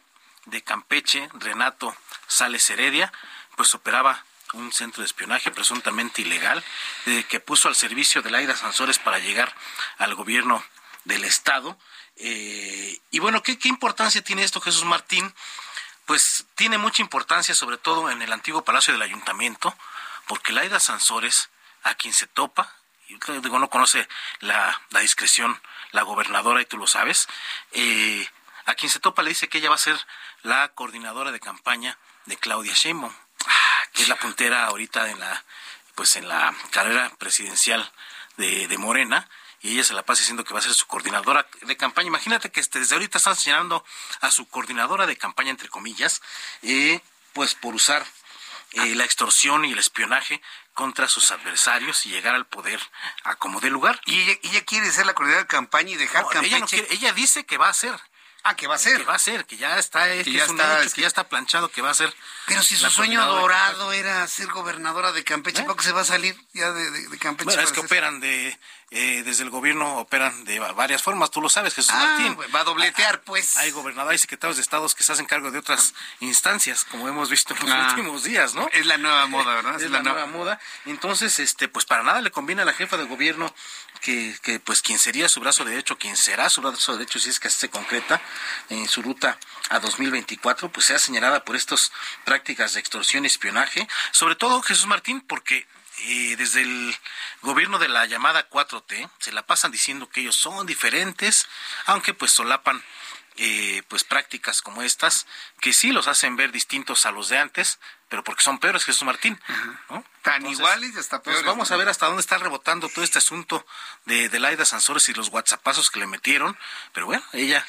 de Campeche, Renato Sales Heredia, pues operaba un centro de espionaje presuntamente ilegal eh, que puso al servicio de Laida Sansores para llegar al gobierno del Estado. Eh, y bueno, ¿qué, ¿qué importancia tiene esto, Jesús Martín? Pues tiene mucha importancia, sobre todo en el antiguo Palacio del Ayuntamiento, porque Laida Sansores, a quien se topa, y digo, no conoce la, discreción la gobernadora, y tú lo sabes, eh, a quien se topa le dice que ella va a ser la coordinadora de campaña de Claudia Sheinbaum, que es la puntera ahorita en la, pues en la carrera presidencial de, de Morena, y ella se la pasa diciendo que va a ser su coordinadora de campaña. Imagínate que este, desde ahorita están señalando a su coordinadora de campaña, entre comillas, eh, pues por usar eh, la extorsión y el espionaje contra sus adversarios y llegar al poder a como de lugar. ¿Y ella, quiere ser la coordinadora de campaña y dejar Ella, no quiere, ella dice que va a ser. Ah, que va a ser. Que va a ser, que ya está, que, ya, está, que ya está planchado que va a ser. Pero si su sueño dorado era ser gobernadora de Campeche, ¿Eh? ¿por qué se va a salir ya de, Campeche? Bueno, es que operan de, eh, desde el gobierno operan de varias formas, tú lo sabes, Jesús ah, Martín. Va a dobletear, pues. Hay gobernadores y secretarios de estados que se hacen cargo de otras instancias, como hemos visto en los ah, últimos días, ¿no? Es la nueva moda, ¿verdad? Es, la, nueva moda. Entonces, este, pues para nada le conviene a la jefa de gobierno que, que pues quien sería su brazo derecho, quien será su brazo derecho si es que se concreta en su ruta a 2024, pues sea señalada por estas prácticas de extorsión y espionaje, sobre todo Jesús Martín, porque eh, desde el gobierno de la llamada 4T se la pasan diciendo que ellos son diferentes, aunque pues solapan eh, pues prácticas como estas que sí los hacen ver distintos a los de antes, pero porque son peores, Jesús Martín. Tan iguales y hasta pues peores. vamos a ver hasta dónde está rebotando todo este asunto de, de Laida Sansores y los whatsappazos que le metieron, pero bueno, ella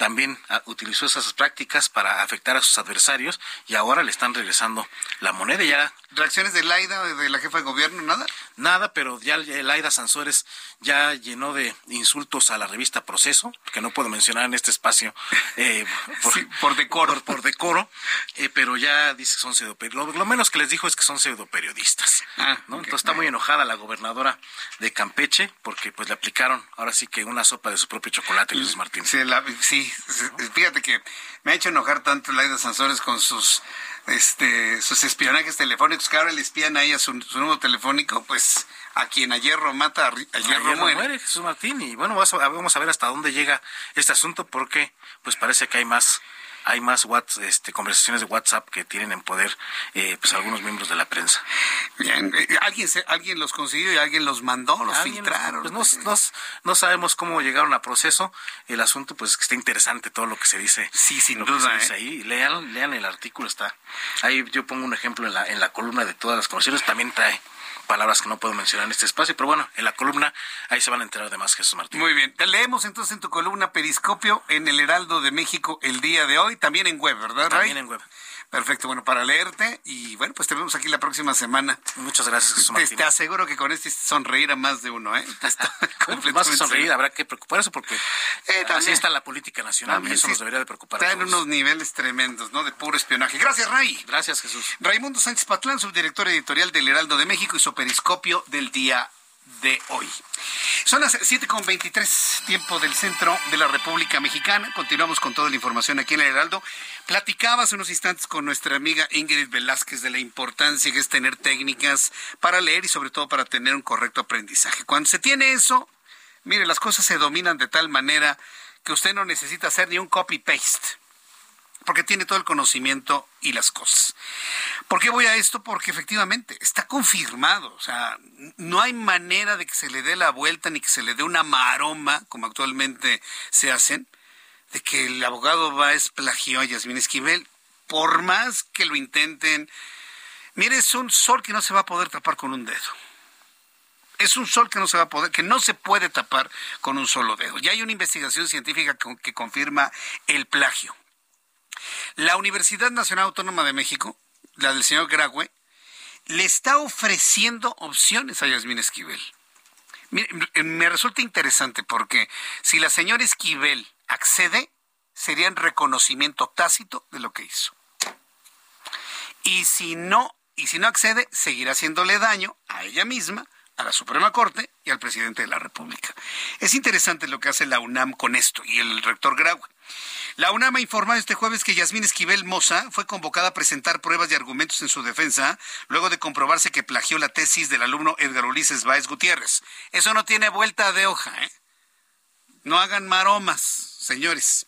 también ah, utilizó esas prácticas para afectar a sus adversarios y ahora le están regresando la moneda ya. ¿Reacciones de Laida, de la jefa de gobierno, nada? Nada, pero ya Laida Sansores ya llenó de insultos a la revista Proceso, que no puedo mencionar en este espacio eh, *laughs* por, decoro. Por, decoro, eh, pero ya dice que son pseudo lo, lo, menos que les dijo es que son pseudo periodistas. Ah, Entonces está muy enojada la gobernadora de Campeche porque pues le aplicaron ahora sí que una sopa de su propio chocolate, Luis Martín. Sí, sí, *laughs* fíjate que me ha hecho enojar tanto Laida Sansores con sus este sus espionajes telefónicos que ahora le espían ahí a su, nuevo telefónico, pues a quien a hierro mata, a hierro, muere. Jesús Martín. Y bueno, vamos a ver hasta dónde llega este asunto porque pues parece que hay más hay más este, conversaciones de WhatsApp que tienen en poder eh, pues algunos miembros de la prensa. Bien, eh, alguien alguien los consiguió y alguien los mandó, los filtraron. Pues no, no, sabemos cómo llegaron a proceso. El asunto pues es que está interesante todo lo que se dice. Sí, sin duda. ¿eh? ahí. Lean, lean el artículo, está. Ahí yo pongo un ejemplo en la, en la columna de todas las conversaciones, también trae palabras que no puedo mencionar en este espacio, pero bueno, en la columna ahí se van a enterar de más Jesús Martín. Muy bien, te leemos entonces en tu columna Periscopio en el Heraldo de México el día de hoy, también en web, ¿verdad? También en web. Perfecto, bueno, para leerte y bueno, pues te vemos aquí la próxima semana. Muchas gracias, Jesús Martín. Te, aseguro que con este sonreír a más de uno, ¿eh? más *laughs* que sonreír, habrá que preocuparse porque eh, así está la política nacional y eso nos debería de preocupar. Está en unos niveles tremendos, ¿no? De puro espionaje. Gracias, Ray. Gracias, Jesús. Raimundo Sánchez Patlán, subdirector editorial del Heraldo de México y su periscopio del día de hoy. Son las 7.23, tiempo del centro de la República Mexicana. Continuamos con toda la información aquí en el Heraldo. Platicaba hace unos instantes con nuestra amiga Ingrid Velázquez de la importancia que es tener técnicas para leer y sobre todo para tener un correcto aprendizaje. Cuando se tiene eso, mire, las cosas se dominan de tal manera que usted no necesita hacer ni un copy-paste porque tiene todo el conocimiento y las cosas. ¿Por qué voy a esto? Porque efectivamente está confirmado, o sea, no hay manera de que se le dé la vuelta ni que se le dé una maroma, como actualmente se hacen, de que el abogado Báez plagió a Yasmín Esquivel, por más que lo intenten. Mire, es un sol que no se va a poder tapar con un dedo. Es un sol que no se va a poder, que no se puede tapar con un solo dedo. Ya hay una investigación científica que confirma el plagio. La Universidad Nacional Autónoma de México, la del señor Graue, le está ofreciendo opciones a Yasmín Esquivel. me resulta interesante porque si la señora Esquivel accede, sería en reconocimiento tácito de lo que hizo. Y si no, y si no accede, seguirá haciéndole daño a ella misma, a la Suprema Corte y al presidente de la República. Es interesante lo que hace la UNAM con esto y el rector Graue. La UNAM ha informado este jueves que Yasmín Esquivel Moza fue convocada a presentar pruebas y argumentos en su defensa luego de comprobarse que plagió la tesis del alumno Edgar Ulises Báez Gutiérrez. Eso no tiene vuelta de hoja, ¿eh? No hagan maromas, señores.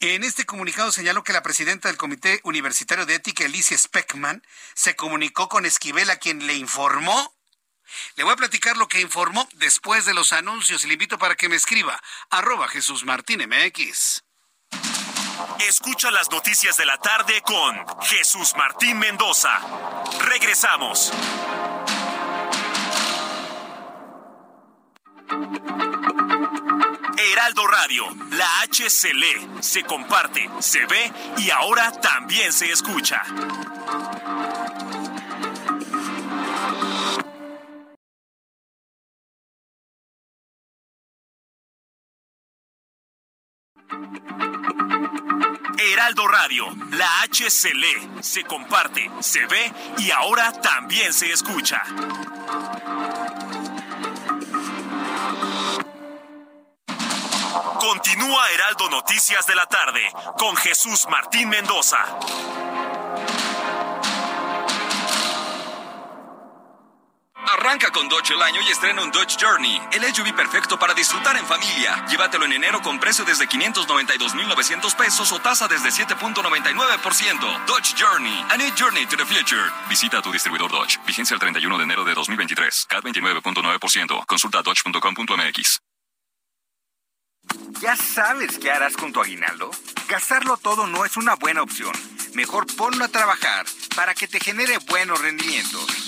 En este comunicado señaló que la presidenta del Comité Universitario de Ética, Alicia Speckman, se comunicó con Esquivel a quien le informó. Le voy a platicar lo que informó después de los anuncios y le invito para que me escriba arroba Jesús Martín MX. Escucha las noticias de la tarde con Jesús Martín Mendoza. Regresamos. Heraldo Radio, la H se lee, se comparte, se ve y ahora también se escucha. Heraldo Radio, la H se lee, se comparte, se ve y ahora también se escucha. Continúa Heraldo Noticias de la tarde con Jesús Martín Mendoza. Con Dodge el año y estrena un Dodge Journey, el SUV perfecto para disfrutar en familia. Llévatelo en enero con precio desde 592,900 pesos o tasa desde 7.99%. Dodge Journey, a new journey to the future. Visita tu distribuidor Dodge. Vigencia el 31 de enero de 2023. CAT 29.9%. Consulta dodge.com.mx. ¿Ya sabes qué harás con tu aguinaldo? Gastarlo todo no es una buena opción. Mejor ponlo a trabajar para que te genere buenos rendimientos.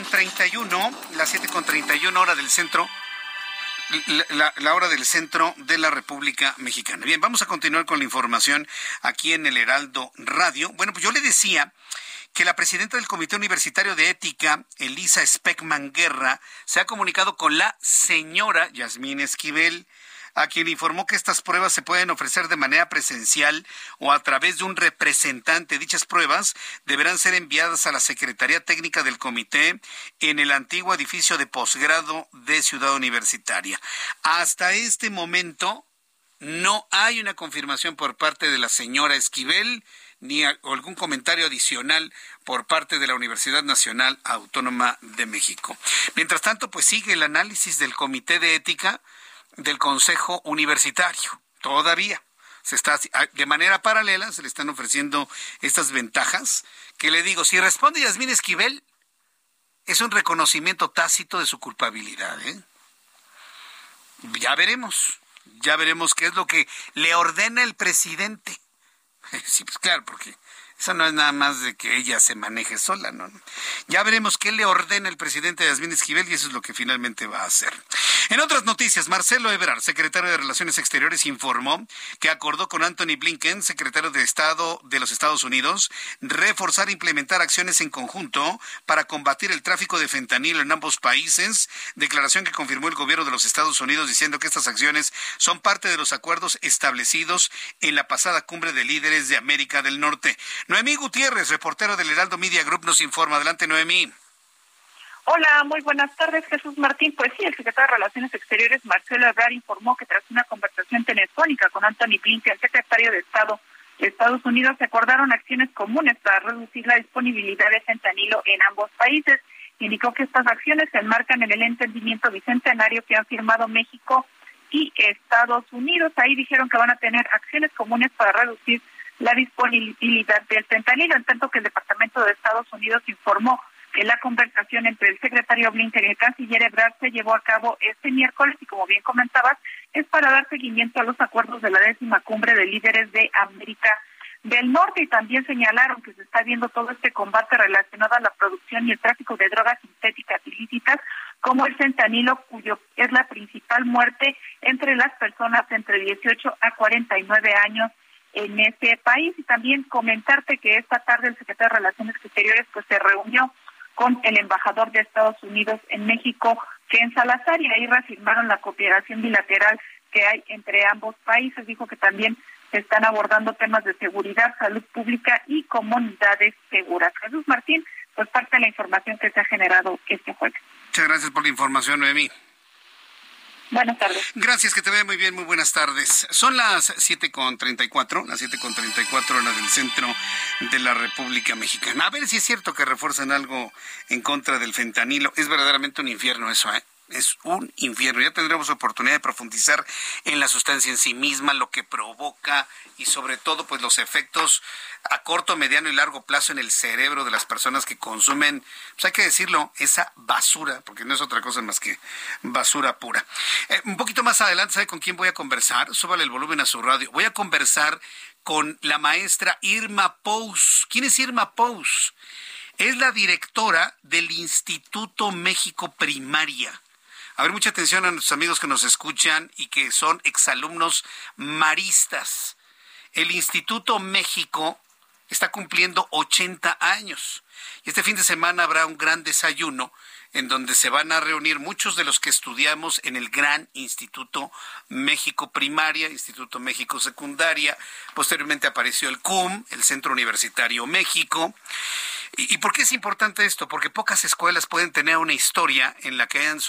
con 31, las 7 con 31 hora del centro. La, hora del centro de la República Mexicana. Bien, vamos a continuar con la información aquí en el Heraldo Radio. Bueno, pues yo le decía que la presidenta del Comité Universitario de Ética, Elisa Speckman Guerra, se ha comunicado con la señora Yasmín Esquivel a quien informó que estas pruebas se pueden ofrecer de manera presencial o a través de un representante. Dichas pruebas deberán ser enviadas a la Secretaría Técnica del Comité en el antiguo edificio de posgrado de Ciudad Universitaria. Hasta este momento no hay una confirmación por parte de la señora Esquivel ni algún comentario adicional por parte de la Universidad Nacional Autónoma de México. Mientras tanto, pues sigue el análisis del Comité de Ética del Consejo Universitario. Todavía se está de manera paralela se le están ofreciendo estas ventajas que le digo, si responde Yasmín Esquivel, es un reconocimiento tácito de su culpabilidad. ¿eh? Ya veremos, ya veremos qué es lo que le ordena el presidente. *laughs* Sí, pues claro, porque eso no es nada más de que ella se maneje sola, ¿no? Ya veremos qué le ordena el presidente Yasmín Esquivel y eso es lo que finalmente va a hacer. En otras noticias, Marcelo Ebrard, secretario de Relaciones Exteriores, informó que acordó con Anthony Blinken, secretario de Estado de los Estados Unidos, reforzar e implementar acciones en conjunto para combatir el tráfico de fentanilo en ambos países, declaración que confirmó el gobierno de los Estados Unidos diciendo que estas acciones son parte de los acuerdos establecidos en la pasada cumbre de líderes de América del Norte. Noemí Gutiérrez, reportero del Heraldo Media Group, nos informa. Adelante, Noemí. Hola, muy buenas tardes, Jesús Martín. Pues sí, el secretario de Relaciones Exteriores, Marcelo Ebrard, informó que tras una conversación telefónica con Anthony Blinken, secretario de Estado de Estados Unidos, se acordaron acciones comunes para reducir la disponibilidad de fentanilo en ambos países. Indicó que estas acciones se enmarcan en el entendimiento bicentenario que han firmado México y Estados Unidos. Ahí dijeron que van a tener acciones comunes para reducir la disponibilidad del fentanilo, en tanto que el Departamento de Estados Unidos informó que la conversación entre el secretario Blinken y el canciller Ebrard se llevó a cabo este miércoles y como bien comentabas, es para dar seguimiento a los acuerdos de la décima cumbre de líderes de América del Norte. Y también señalaron que se está viendo todo este combate relacionado a la producción y el tráfico de drogas sintéticas ilícitas como el fentanilo, cuyo es la principal muerte entre las personas entre 18 a 49 años en ese país y también comentarte que esta tarde el secretario de Relaciones Exteriores pues se reunió con el embajador de Estados Unidos en México, Ken Salazar, y ahí reafirmaron la cooperación bilateral que hay entre ambos países. Dijo que también se están abordando temas de seguridad, salud pública y comunidades seguras. Jesús Martín, pues parte de la información que se ha generado este jueves. Muchas gracias por la información, Noemí. Buenas tardes. Gracias, que te vea muy bien, muy buenas tardes. Son las 7.34, las 7.34 horas del centro de la República Mexicana. A ver si es cierto que refuerzan algo en contra del fentanilo. Es verdaderamente un infierno eso, ¿eh? Es un infierno. Ya tendremos oportunidad de profundizar en la sustancia en sí misma, lo que provoca y sobre todo pues los efectos a corto, mediano y largo plazo en el cerebro de las personas que consumen, pues hay que decirlo, esa basura, porque no es otra cosa más que basura pura. Eh, un poquito más adelante, ¿sabe con quién voy a conversar? Súbale el volumen a su radio. Voy a conversar con la maestra Irma Pous. ¿Quién es Irma Pous? Es la directora del Instituto México Primaria. A ver, mucha atención a nuestros amigos que nos escuchan y que son exalumnos maristas. El Instituto México está cumpliendo 80 años Y este fin de semana habrá un gran desayuno en donde se van a reunir muchos de los que estudiamos en el gran Instituto México Primaria, Instituto México Secundaria, posteriormente apareció el CUM, el Centro Universitario México. ¿Y, por qué es importante esto? Porque pocas escuelas pueden tener una historia en la que hayan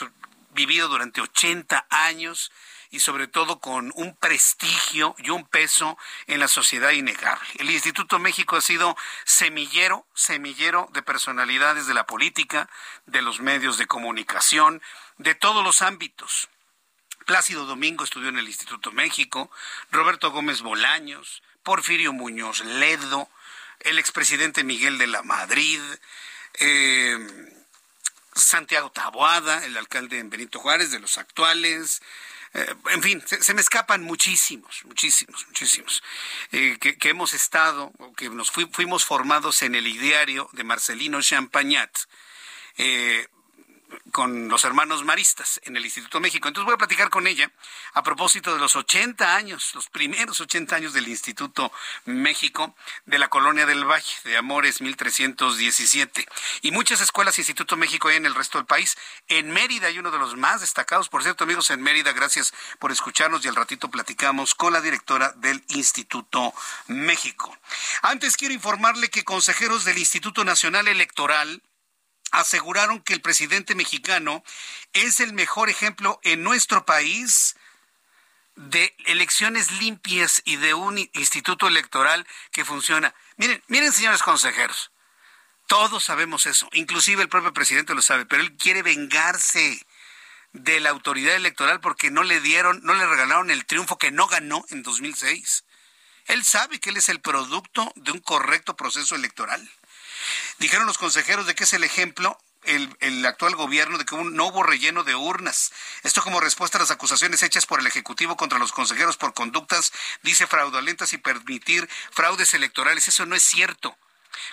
vivido durante 80 años y sobre todo con un prestigio y un peso en la sociedad innegable. El Instituto México ha sido semillero, semillero de personalidades de la política, de los medios de comunicación, de todos los ámbitos. Plácido Domingo estudió en el Instituto México, Roberto Gómez Bolaños, Porfirio Muñoz Ledo, el expresidente Miguel de la Madrid, eh, Santiago Taboada, el alcalde en Benito Juárez, de los actuales, eh, en fin, se, me escapan muchísimos, muchísimos, muchísimos, eh, que, hemos estado, que nos fuimos formados en el ideario de Marcelino Champagnat, eh, con los hermanos maristas en el Instituto México. Entonces voy a platicar con ella a propósito de los 80 años, los primeros 80 años del Instituto México de la Colonia del Valle, de Amores 1317. Y muchas escuelas Instituto México hay en el resto del país. En Mérida hay uno de los más destacados. Por cierto, amigos, en Mérida, gracias por escucharnos y al ratito platicamos con la directora del Instituto México. Antes quiero informarle que consejeros del Instituto Nacional Electoral aseguraron que el presidente mexicano es el mejor ejemplo en nuestro país de elecciones limpias y de un instituto electoral que funciona. Miren, miren, señores consejeros, todos sabemos eso, inclusive el propio presidente lo sabe, pero él quiere vengarse de la autoridad electoral porque no le dieron, no le regalaron el triunfo que no ganó en 2006. Él sabe que él es el producto de un correcto proceso electoral. Dijeron los consejeros de que es el ejemplo el, actual gobierno de que no hubo relleno de urnas. Esto como respuesta a las acusaciones hechas por el Ejecutivo contra los consejeros por conductas, dice, fraudulentas y permitir fraudes electorales. Eso no es cierto.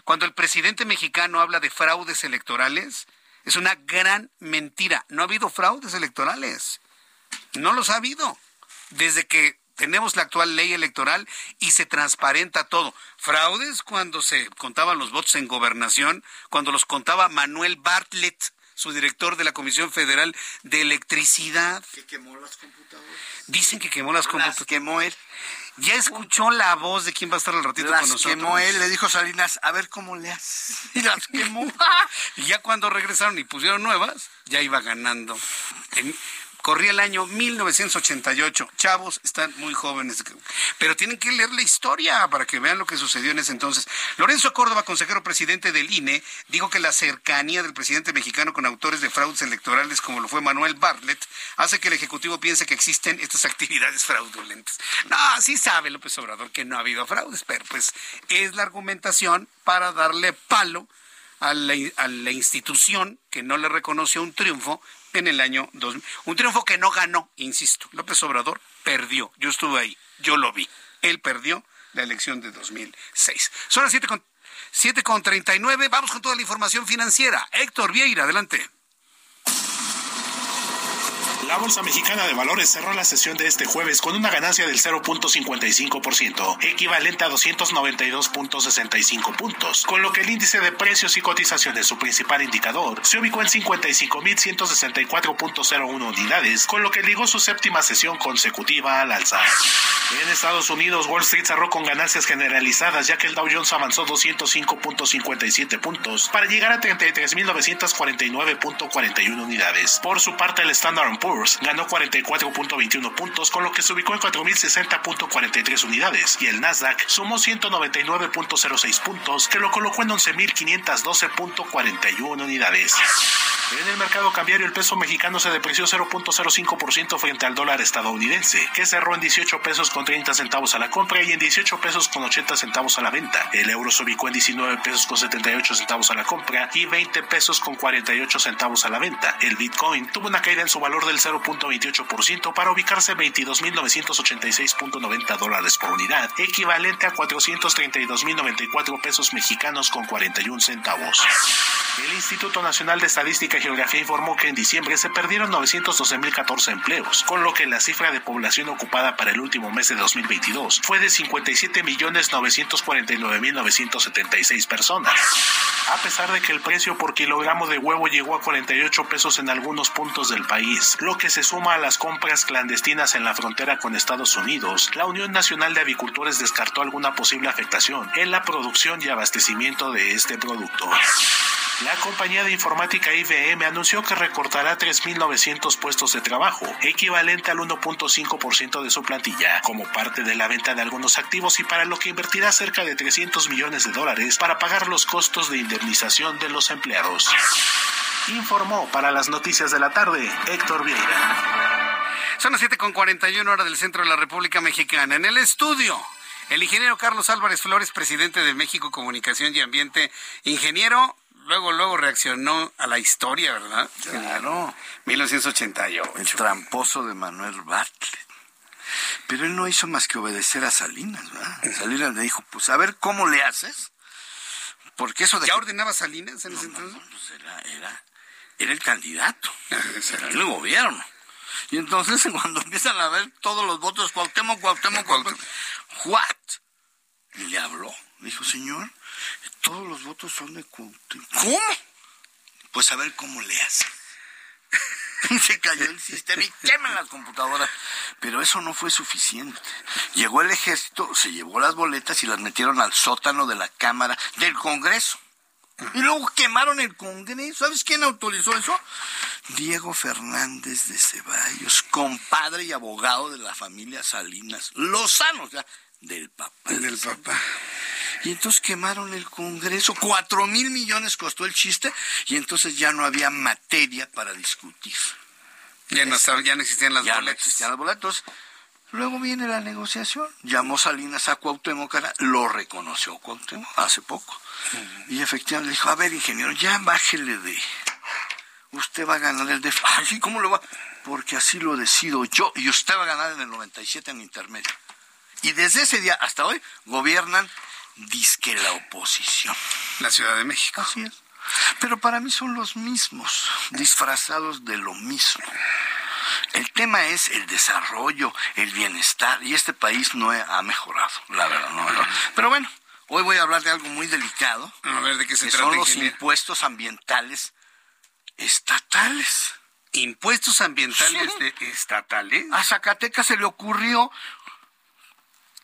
Cuando el presidente mexicano habla de fraudes electorales, es una gran mentira. No ha habido fraudes electorales. No los ha habido. Desde que tenemos la actual ley electoral y se transparenta todo. Fraudes cuando se contaban los votos en gobernación, cuando los contaba Manuel Bartlett, su director de la Comisión Federal de Electricidad. Que quemó las computadoras. Dicen que quemó las computadoras. quemó él. Ya escuchó la voz de quién va a estar al ratito con nosotros. quemó él, le dijo Salinas, a ver cómo le hace. *laughs* Y las quemó. *laughs* y ya cuando regresaron y pusieron nuevas, ya iba ganando. Corría el año 1988. Chavos, están muy jóvenes, pero tienen que leer la historia para que vean lo que sucedió en ese entonces. Lorenzo Córdoba, consejero presidente del INE, dijo que la cercanía del presidente mexicano con autores de fraudes electorales como lo fue Manuel Bartlett hace que el Ejecutivo piense que existen estas actividades fraudulentas. No, sí sabe López Obrador que no ha habido fraudes, pero pues es la argumentación para darle palo a la, a la institución que no le reconoció un triunfo en el año 2000. Un triunfo que no ganó, insisto. López Obrador perdió. Yo estuve ahí, yo lo vi. Él perdió la elección de 2006. Son las 7 con, 7 con 39. Vamos con toda la información financiera. Héctor Vieira, adelante. La Bolsa Mexicana de Valores cerró la sesión de este jueves con una ganancia del 0.55%, equivalente a 292.65 puntos, con lo que el índice de precios y cotizaciones, su principal indicador, se ubicó en 55.164.01 unidades, con lo que ligó su séptima sesión consecutiva al alza. En Estados Unidos, Wall Street cerró con ganancias generalizadas, ya que el Dow Jones avanzó 205.57 puntos para llegar a 33.949.41 unidades. Por su parte, el Standard Poor's ganó 44.21 puntos, con lo que se ubicó en 4.060.43 unidades, y el Nasdaq sumó 199.06 puntos, que lo colocó en 11.512.41 unidades. En el mercado cambiario, el peso mexicano se depreció 0.05% frente al dólar estadounidense, que cerró en 18 pesos con 30 centavos a la compra y en 18 pesos con 80 centavos a la venta. El euro se ubicó en 19 pesos con 78 centavos a la compra y 20 pesos con 48 centavos a la venta. El Bitcoin tuvo una caída en su valor del 0.28% para ubicarse en 22.986.90 dólares por unidad, equivalente a 432.094 pesos mexicanos con 41 centavos. El Instituto Nacional de Estadística y Geografía informó que en diciembre se perdieron 912.014 empleos, con lo que la cifra de población ocupada para el último mes de 2022 fue de 57.949.976 personas. A pesar de que el precio por kilogramo de huevo llegó a 48 pesos en algunos puntos del país, lo que se suma a las compras clandestinas en la frontera con Estados Unidos, la Unión Nacional de Avicultores descartó alguna posible afectación en la producción y abastecimiento de este producto. La compañía de informática IBM anunció que recortará 3.900 puestos de trabajo, equivalente al 1.5% de su plantilla, como parte de la venta de algunos activos y para lo que invertirá cerca de 300 millones de dólares para pagar los costos de indemnización de los empleados. Informó para las noticias de la tarde Héctor Vieira. Son las 7.41 horas del centro de la República Mexicana. En el estudio. El ingeniero Carlos Álvarez Flores, presidente de México Comunicación y Ambiente. Ingeniero, luego, luego reaccionó a la historia, ¿verdad? Claro. 1988. El tramposo de Manuel Bartlett. Pero él no hizo más que obedecer a Salinas, ¿verdad? Salinas le dijo, pues a ver cómo le haces. Porque eso de... ¿Ya ordenaba Salinas en ese entonces? pues era, era, era el candidato. era el gobierno. Y entonces *laughs* cuando empiezan a ver todos los votos, Cuauhtémoc, Cuauhtémoc, Cuauhtémoc, ¿what? Y le habló. Dijo, señor, todos los votos son de. ¿Cómo? Pues a ver cómo le hace. *laughs* se cayó el sistema y queman las computadoras. Pero eso no fue suficiente. Llegó el ejército, se llevó las boletas y las metieron al sótano de la Cámara del Congreso. Y luego quemaron el Congreso. ¿Sabes quién autorizó eso? Diego Fernández de Ceballos, compadre y abogado de la familia Salinas. Lozano, o sea, del papá. Del papá. Y entonces quemaron el Congreso. Cuatro mil millones costó el chiste y entonces ya no había materia para discutir. Ya no, ya no existían las ya boletas. no existían las boletas. Luego viene la negociación. Llamó Salinas a Cuauhtémoc, lo reconoció Cuauhtémoc hace poco. Y efectivamente le dijo, a ver, ingeniero, ya bájele de... Usted va a ganar el de... *laughs* Ay, ¿cómo lo va? Porque así lo decido yo y usted va a ganar en el 97 en intermedio. Y desde ese día hasta hoy gobiernan disque la oposición. La Ciudad de México. Así es. Pero para mí son los mismos, disfrazados de lo mismo. El tema es el desarrollo, el bienestar, y este país no ha mejorado, la verdad, no. no. Pero bueno, hoy voy a hablar de algo muy delicado. A ver, ¿de qué se que trata, Son los ingeniero? impuestos ambientales estatales. ¿Impuestos ambientales *laughs* de estatales? A Zacatecas se le ocurrió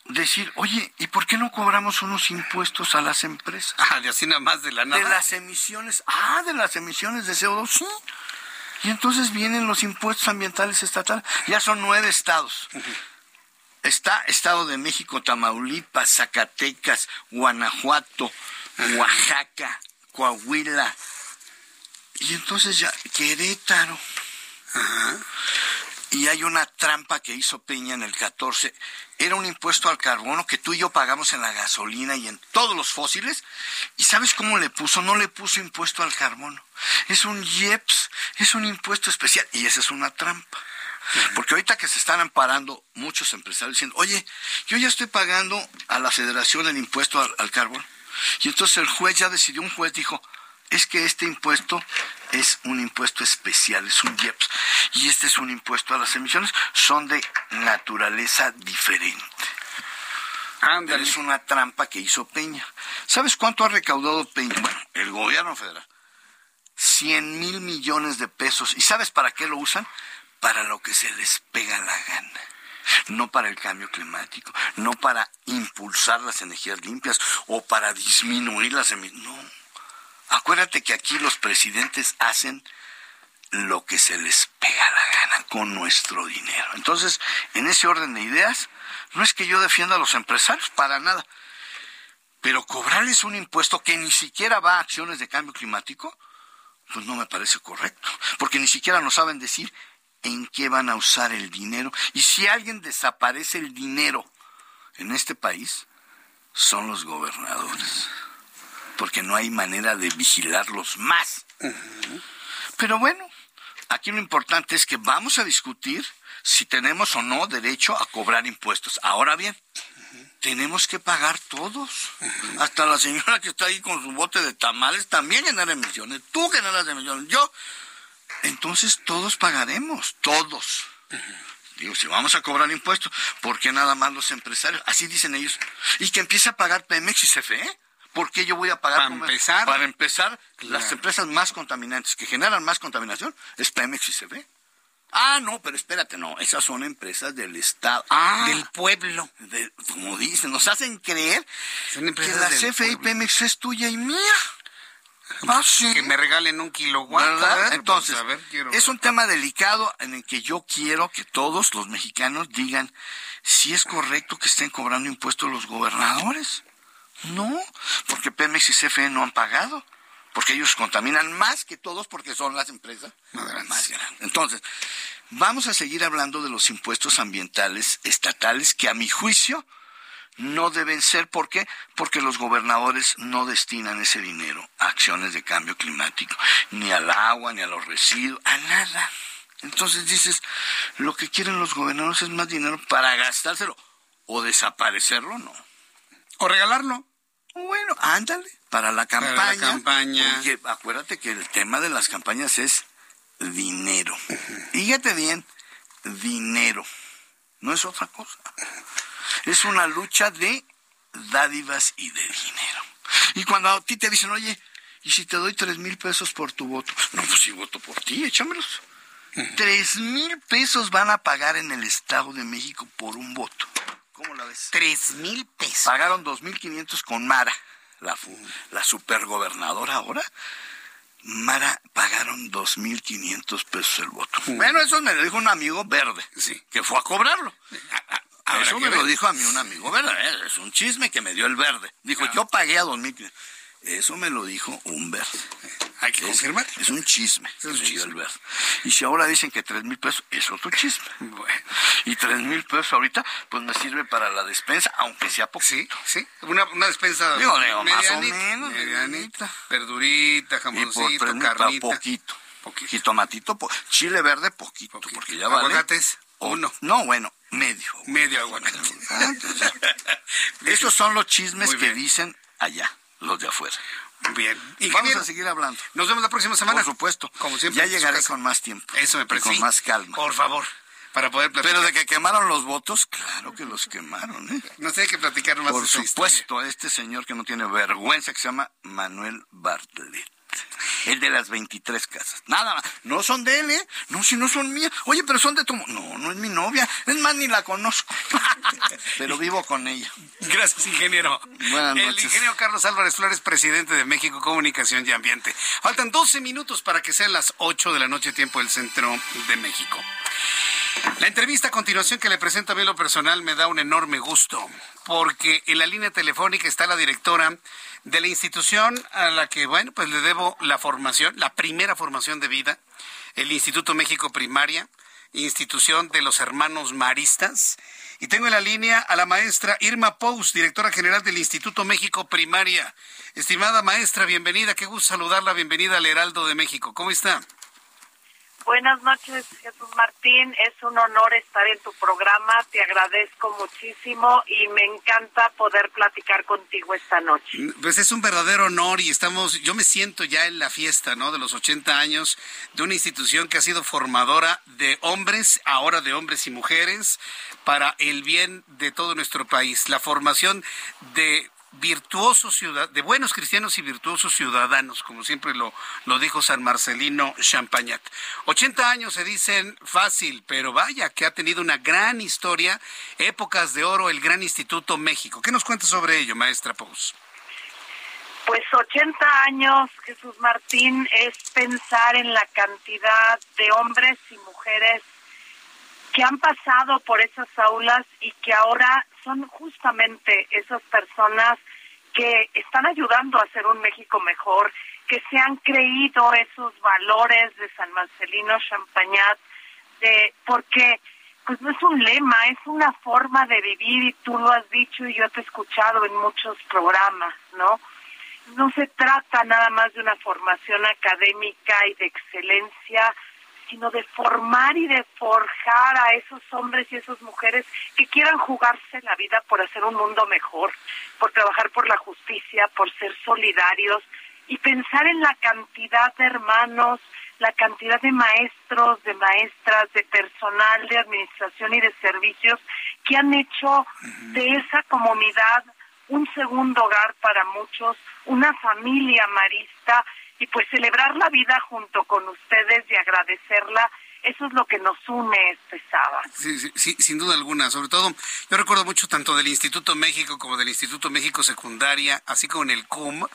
decir, oye, ¿y por qué no cobramos unos impuestos a las empresas? Ah, de así nada más de la nada. De las emisiones, ah, de las emisiones de CO2, sí. Y entonces vienen los impuestos ambientales estatales. Ya son nueve estados. Está Estado de México, Tamaulipas, Zacatecas, Guanajuato, Oaxaca, Coahuila. Y entonces ya, Querétaro. Y hay una trampa que hizo Peña en el 14. Era un impuesto al carbono que tú y yo pagamos en la gasolina y en todos los fósiles. ¿Y sabes cómo le puso? No le puso impuesto al carbono. Es un IEPS, es un impuesto especial. Y esa es una trampa. Porque ahorita que se están amparando muchos empresarios diciendo, oye, yo ya estoy pagando a la federación el impuesto al, al carbono. Y entonces el juez ya decidió, un juez dijo, es que este impuesto es un impuesto especial, es un IEPS. Y este es un impuesto a las emisiones, son de naturaleza diferente. Pero es una trampa que hizo Peña. ¿Sabes cuánto ha recaudado Peña? Bueno, el gobierno federal. 100 mil millones de pesos. ¿Y sabes para qué lo usan? Para lo que se les pega la gana. No para el cambio climático, no para impulsar las energías limpias o para disminuir las emisiones. No. Acuérdate que aquí los presidentes hacen lo que se les pega la gana con nuestro dinero. Entonces, en ese orden de ideas, no es que yo defienda a los empresarios, para nada. Pero cobrarles un impuesto que ni siquiera va a acciones de cambio climático, pues no me parece correcto. Porque ni siquiera nos saben decir en qué van a usar el dinero. Y si alguien desaparece el dinero en este país, son los gobernadores. Porque no hay manera de vigilarlos más. Pero bueno, aquí lo importante es que vamos a discutir si tenemos o no derecho a cobrar impuestos. Ahora bien, tenemos que pagar todos. Hasta la señora que está ahí con su bote de tamales también genera emisiones. Tú generas emisiones, yo. Entonces todos pagaremos, todos. Digo, si vamos a cobrar impuestos, ¿por qué nada más los empresarios? Así dicen ellos. Y que empiece a pagar Pemex y CFE. ¿Por qué yo voy a pagar? Para empezar. Para empezar, las empresas más contaminantes que generan más contaminación es Pemex y CFE. Ah, no, pero espérate, no, esas son empresas del Estado. Ah, del pueblo. como dicen, nos hacen creer que la CFE y Pemex es tuya y mía. Ah, que me regalen un kilo ¿verdad? Entonces, es un tema delicado en el que yo quiero que todos los mexicanos digan si es correcto que estén cobrando impuestos los gobernadores. No, porque Pemex y CFE no han pagado, porque ellos contaminan más que todos porque son las empresas más grandes. Entonces, vamos a seguir hablando de los impuestos ambientales estatales que a mi juicio no deben ser. ¿Por qué? Porque los gobernadores no destinan ese dinero a acciones de cambio climático, ni al agua, ni a los residuos, a nada. Entonces dices, lo que quieren los gobernadores es más dinero para gastárselo o desaparecerlo, no. O regalarlo. Bueno, ándale, para la campaña. Para la campaña. Porque acuérdate que el tema de las campañas es dinero. Fíjate bien, dinero. No es otra cosa. Es una lucha de dádivas y de dinero. Y cuando a ti te dicen, oye, ¿y si te doy tres mil pesos por tu voto? No, pues si voto por ti, échamelos. Tres mil pesos van a pagar en el Estado de México por un voto. ¿Cómo la ves? Tres mil pesos. Pagaron dos mil quinientos con Mara, la, la supergobernadora ahora. Mara pagaron dos mil quinientos pesos el voto. Bueno, eso me lo dijo un amigo verde, sí, que fue a cobrarlo. Eso me lo dijo a mí un amigo verde, ¿eh? es un chisme que me dio el verde. Dijo, yo pagué a dos mil eso me lo dijo un verde. Hay que confirmar. Es un chisme. Es un chisme. Y si ahora dicen que tres mil pesos, es otro chisme. Bueno. Y tres mil pesos ahorita, pues me sirve para la despensa, aunque sea poco. Sí, sí. Una, una despensa. Digo, digo más o menos. Medianita. Verdurita, jamoncito, y por carnita. Poquito. Poquito. Jitomatito, chile verde, poquito. Porque ya vale. Aguacates, uno. No, bueno, medio. Medio aguacate. Ah, *laughs* Esos son los chismes que dicen allá los de afuera. Bien. Y Vamos a seguir hablando. Nos vemos la próxima semana. Por supuesto. Como siempre. Ya llegaré con más tiempo. Eso me parece. con más calma. Por favor. Para poder platicar. Pero de que quemaron los votos, claro que los quemaron. ¿eh? No sé, que platicar más. Por supuesto, este señor que no tiene vergüenza, que se llama Manuel Bartlett. El de las 23 casas. Nada más. No son de él, ¿eh? No, si no son mías. Oye, pero son de tu... No, no es mi novia. Es más, ni la conozco. *laughs* pero vivo con ella. Gracias, ingeniero. Buenas noches. El ingeniero Carlos Álvarez Flores, presidente de México Comunicación y Ambiente. Faltan 12 minutos para que sean las 8 de la noche, tiempo del centro de México. La entrevista a continuación que le presento a mí lo personal me da un enorme gusto, porque en la línea telefónica está la directora de la institución a la que, bueno, pues le debo la formación, la primera formación de vida, el Instituto México Primaria, institución de los hermanos maristas. Y tengo en la línea a la maestra Irma Pous, directora general del Instituto México Primaria. Estimada maestra, bienvenida, qué gusto saludarla, bienvenida al Heraldo de México. ¿Cómo está? Buenas noches, Jesús Martín. Es un honor estar en tu programa. Te agradezco muchísimo y me encanta poder platicar contigo esta noche. Pues es un verdadero honor y estamos, yo me siento ya en la fiesta, ¿no? De los 80 años de una institución que ha sido formadora de hombres, ahora de hombres y mujeres, para el bien de todo nuestro país. La formación de virtuosos de buenos cristianos y virtuosos ciudadanos, como siempre lo, lo dijo San Marcelino Champagnat. 80 años se dicen fácil, pero vaya que ha tenido una gran historia, épocas de oro, el Gran Instituto México. ¿Qué nos cuenta sobre ello, maestra Pous? Pues 80 años, Jesús Martín, es pensar en la cantidad de hombres y mujeres que han pasado por esas aulas y que ahora son justamente esas personas que están ayudando a hacer un México mejor, que se han creído esos valores de San Marcelino Champagnat, de, porque pues no es un lema, es una forma de vivir y tú lo has dicho y yo te he escuchado en muchos programas, ¿no? No se trata nada más de una formación académica y de excelencia, sino de formar y de forjar a esos hombres y esas mujeres que quieran jugarse la vida por hacer un mundo mejor, por trabajar por la justicia, por ser solidarios y pensar en la cantidad de hermanos, la cantidad de maestros, de maestras, de personal de administración y de servicios que han hecho de esa comunidad un segundo hogar para muchos, una familia marista y pues celebrar la vida junto con ustedes y agradecerla eso es lo que nos une este sábado. Sí, sí, sin duda alguna. Sobre todo, yo recuerdo mucho tanto del Instituto México como del Instituto México Secundaria, así como en el CUM,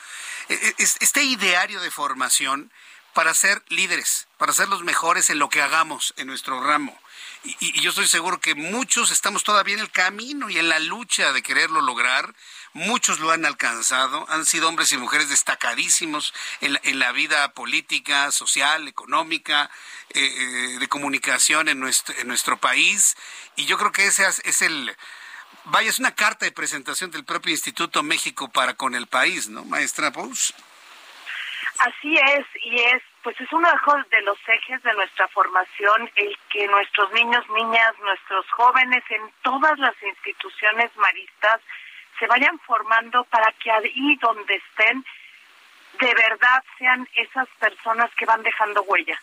e, e, este ideario de formación para ser líderes, para ser los mejores en lo que hagamos en nuestro ramo. Y, y, yo estoy seguro que muchos estamos todavía en el camino y en la lucha de quererlo lograr muchos lo han alcanzado, han sido hombres y mujeres destacadísimos en la, vida política, social, económica, eh, eh, de comunicación en nuestro, en nuestro país. Y yo creo que ese es el, vaya, es una carta de presentación del propio Instituto México para con el país, ¿no, maestra Pous? Así es, y es, pues es uno de los ejes de nuestra formación, el que nuestros niños, niñas, nuestros jóvenes en todas las instituciones maristas se vayan formando para que ahí donde estén, de verdad sean esas personas que van dejando huella.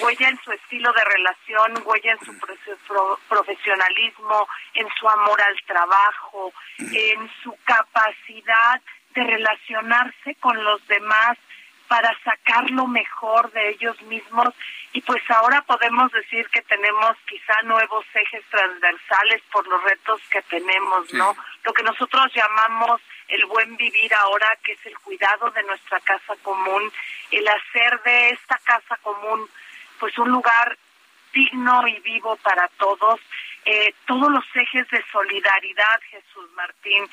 Huella en su estilo de relación, huella en su profesionalismo, en su amor al trabajo, en su capacidad de relacionarse con los demás para sacar lo mejor de ellos mismos. Y pues ahora podemos decir que tenemos quizá nuevos ejes transversales por los retos que tenemos, ¿no? Lo que nosotros llamamos el buen vivir ahora, que es el cuidado de nuestra casa común, el hacer de esta casa común pues un lugar digno y vivo para todos, eh, todos los ejes de solidaridad, Jesús Martín,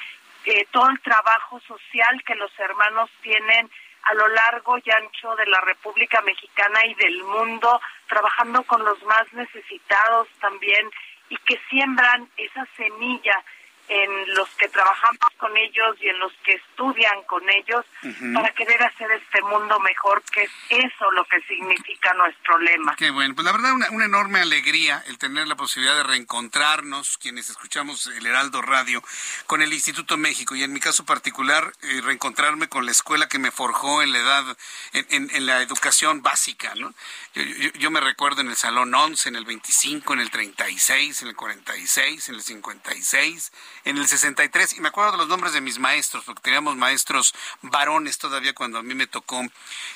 eh, todo el trabajo social que los hermanos tienen a lo largo y ancho de la República Mexicana y del mundo, trabajando con los más necesitados también y que siembran esa semilla en los que trabajamos con ellos y en los que estudian con ellos para querer hacer este mundo mejor, que es eso lo que significa nuestro lema. Qué bueno, pues la verdad una, una enorme alegría el tener la posibilidad de reencontrarnos, quienes escuchamos el Heraldo Radio, con el Instituto México y en mi caso particular eh, reencontrarme con la escuela que me forjó en la edad, en, en, la educación básica, ¿no? Yo, yo, yo, me recuerdo en el Salón 11, en el 25, en el 36, en el 46, en el 56 en el 63, y me acuerdo de los nombres de mis maestros, porque teníamos maestros varones todavía cuando a mí me tocó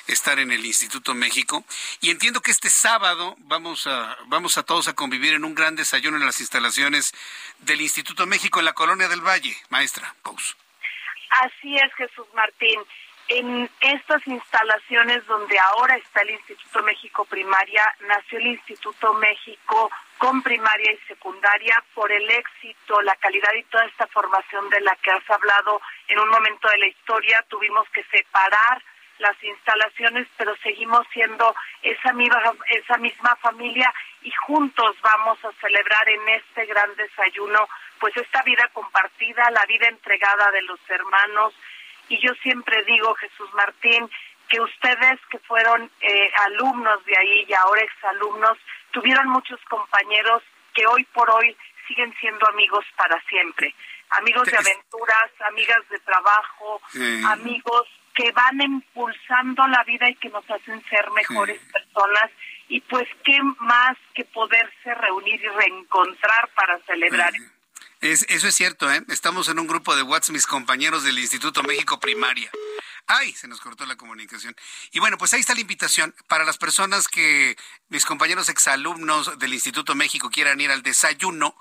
estar en el Instituto México, y entiendo que este sábado vamos a, vamos a todos a convivir en un gran desayuno en las instalaciones del Instituto México en la Colonia del Valle. Maestra, Pous. Así es, Jesús Martín en estas instalaciones donde ahora está el Instituto México Primaria, nació el Instituto México con primaria y secundaria por el éxito, la calidad y toda esta formación de la que has hablado en un momento de la historia. Tuvimos que separar las instalaciones, pero seguimos siendo esa misma, esa misma familia y juntos vamos a celebrar en este gran desayuno pues esta vida compartida, la vida entregada de los hermanos, y yo siempre digo, Jesús Martín, que ustedes que fueron eh, alumnos de ahí y ahora exalumnos, tuvieron muchos compañeros que hoy por hoy siguen siendo amigos para siempre. Amigos de aventuras, amigas de trabajo, amigos que van impulsando la vida y que nos hacen ser mejores personas. Y pues, ¿qué más que poderse reunir y reencontrar para celebrar? Eso es cierto, ¿eh? Estamos en un grupo de WhatsApp, mis compañeros del Instituto México Primaria. Ay, se nos cortó la comunicación. Y bueno, pues ahí está la invitación para las personas que mis compañeros exalumnos del Instituto México quieran ir al desayuno.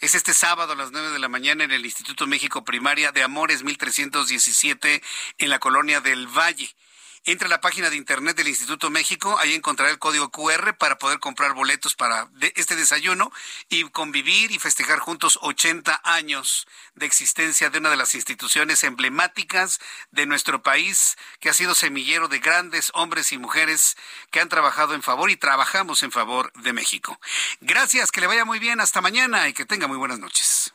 Es este sábado a las 9 de la mañana en el Instituto México Primaria de Amores 1317 en la colonia del Valle. Entra a la página de internet del Instituto México, ahí encontrará el código QR para poder comprar boletos para este desayuno y convivir y festejar juntos 80 años de existencia de una de las instituciones emblemáticas de nuestro país, que ha sido semillero de grandes hombres y mujeres que han trabajado en favor y trabajamos en favor de México. Gracias, que le vaya muy bien, hasta mañana y que tenga muy buenas noches.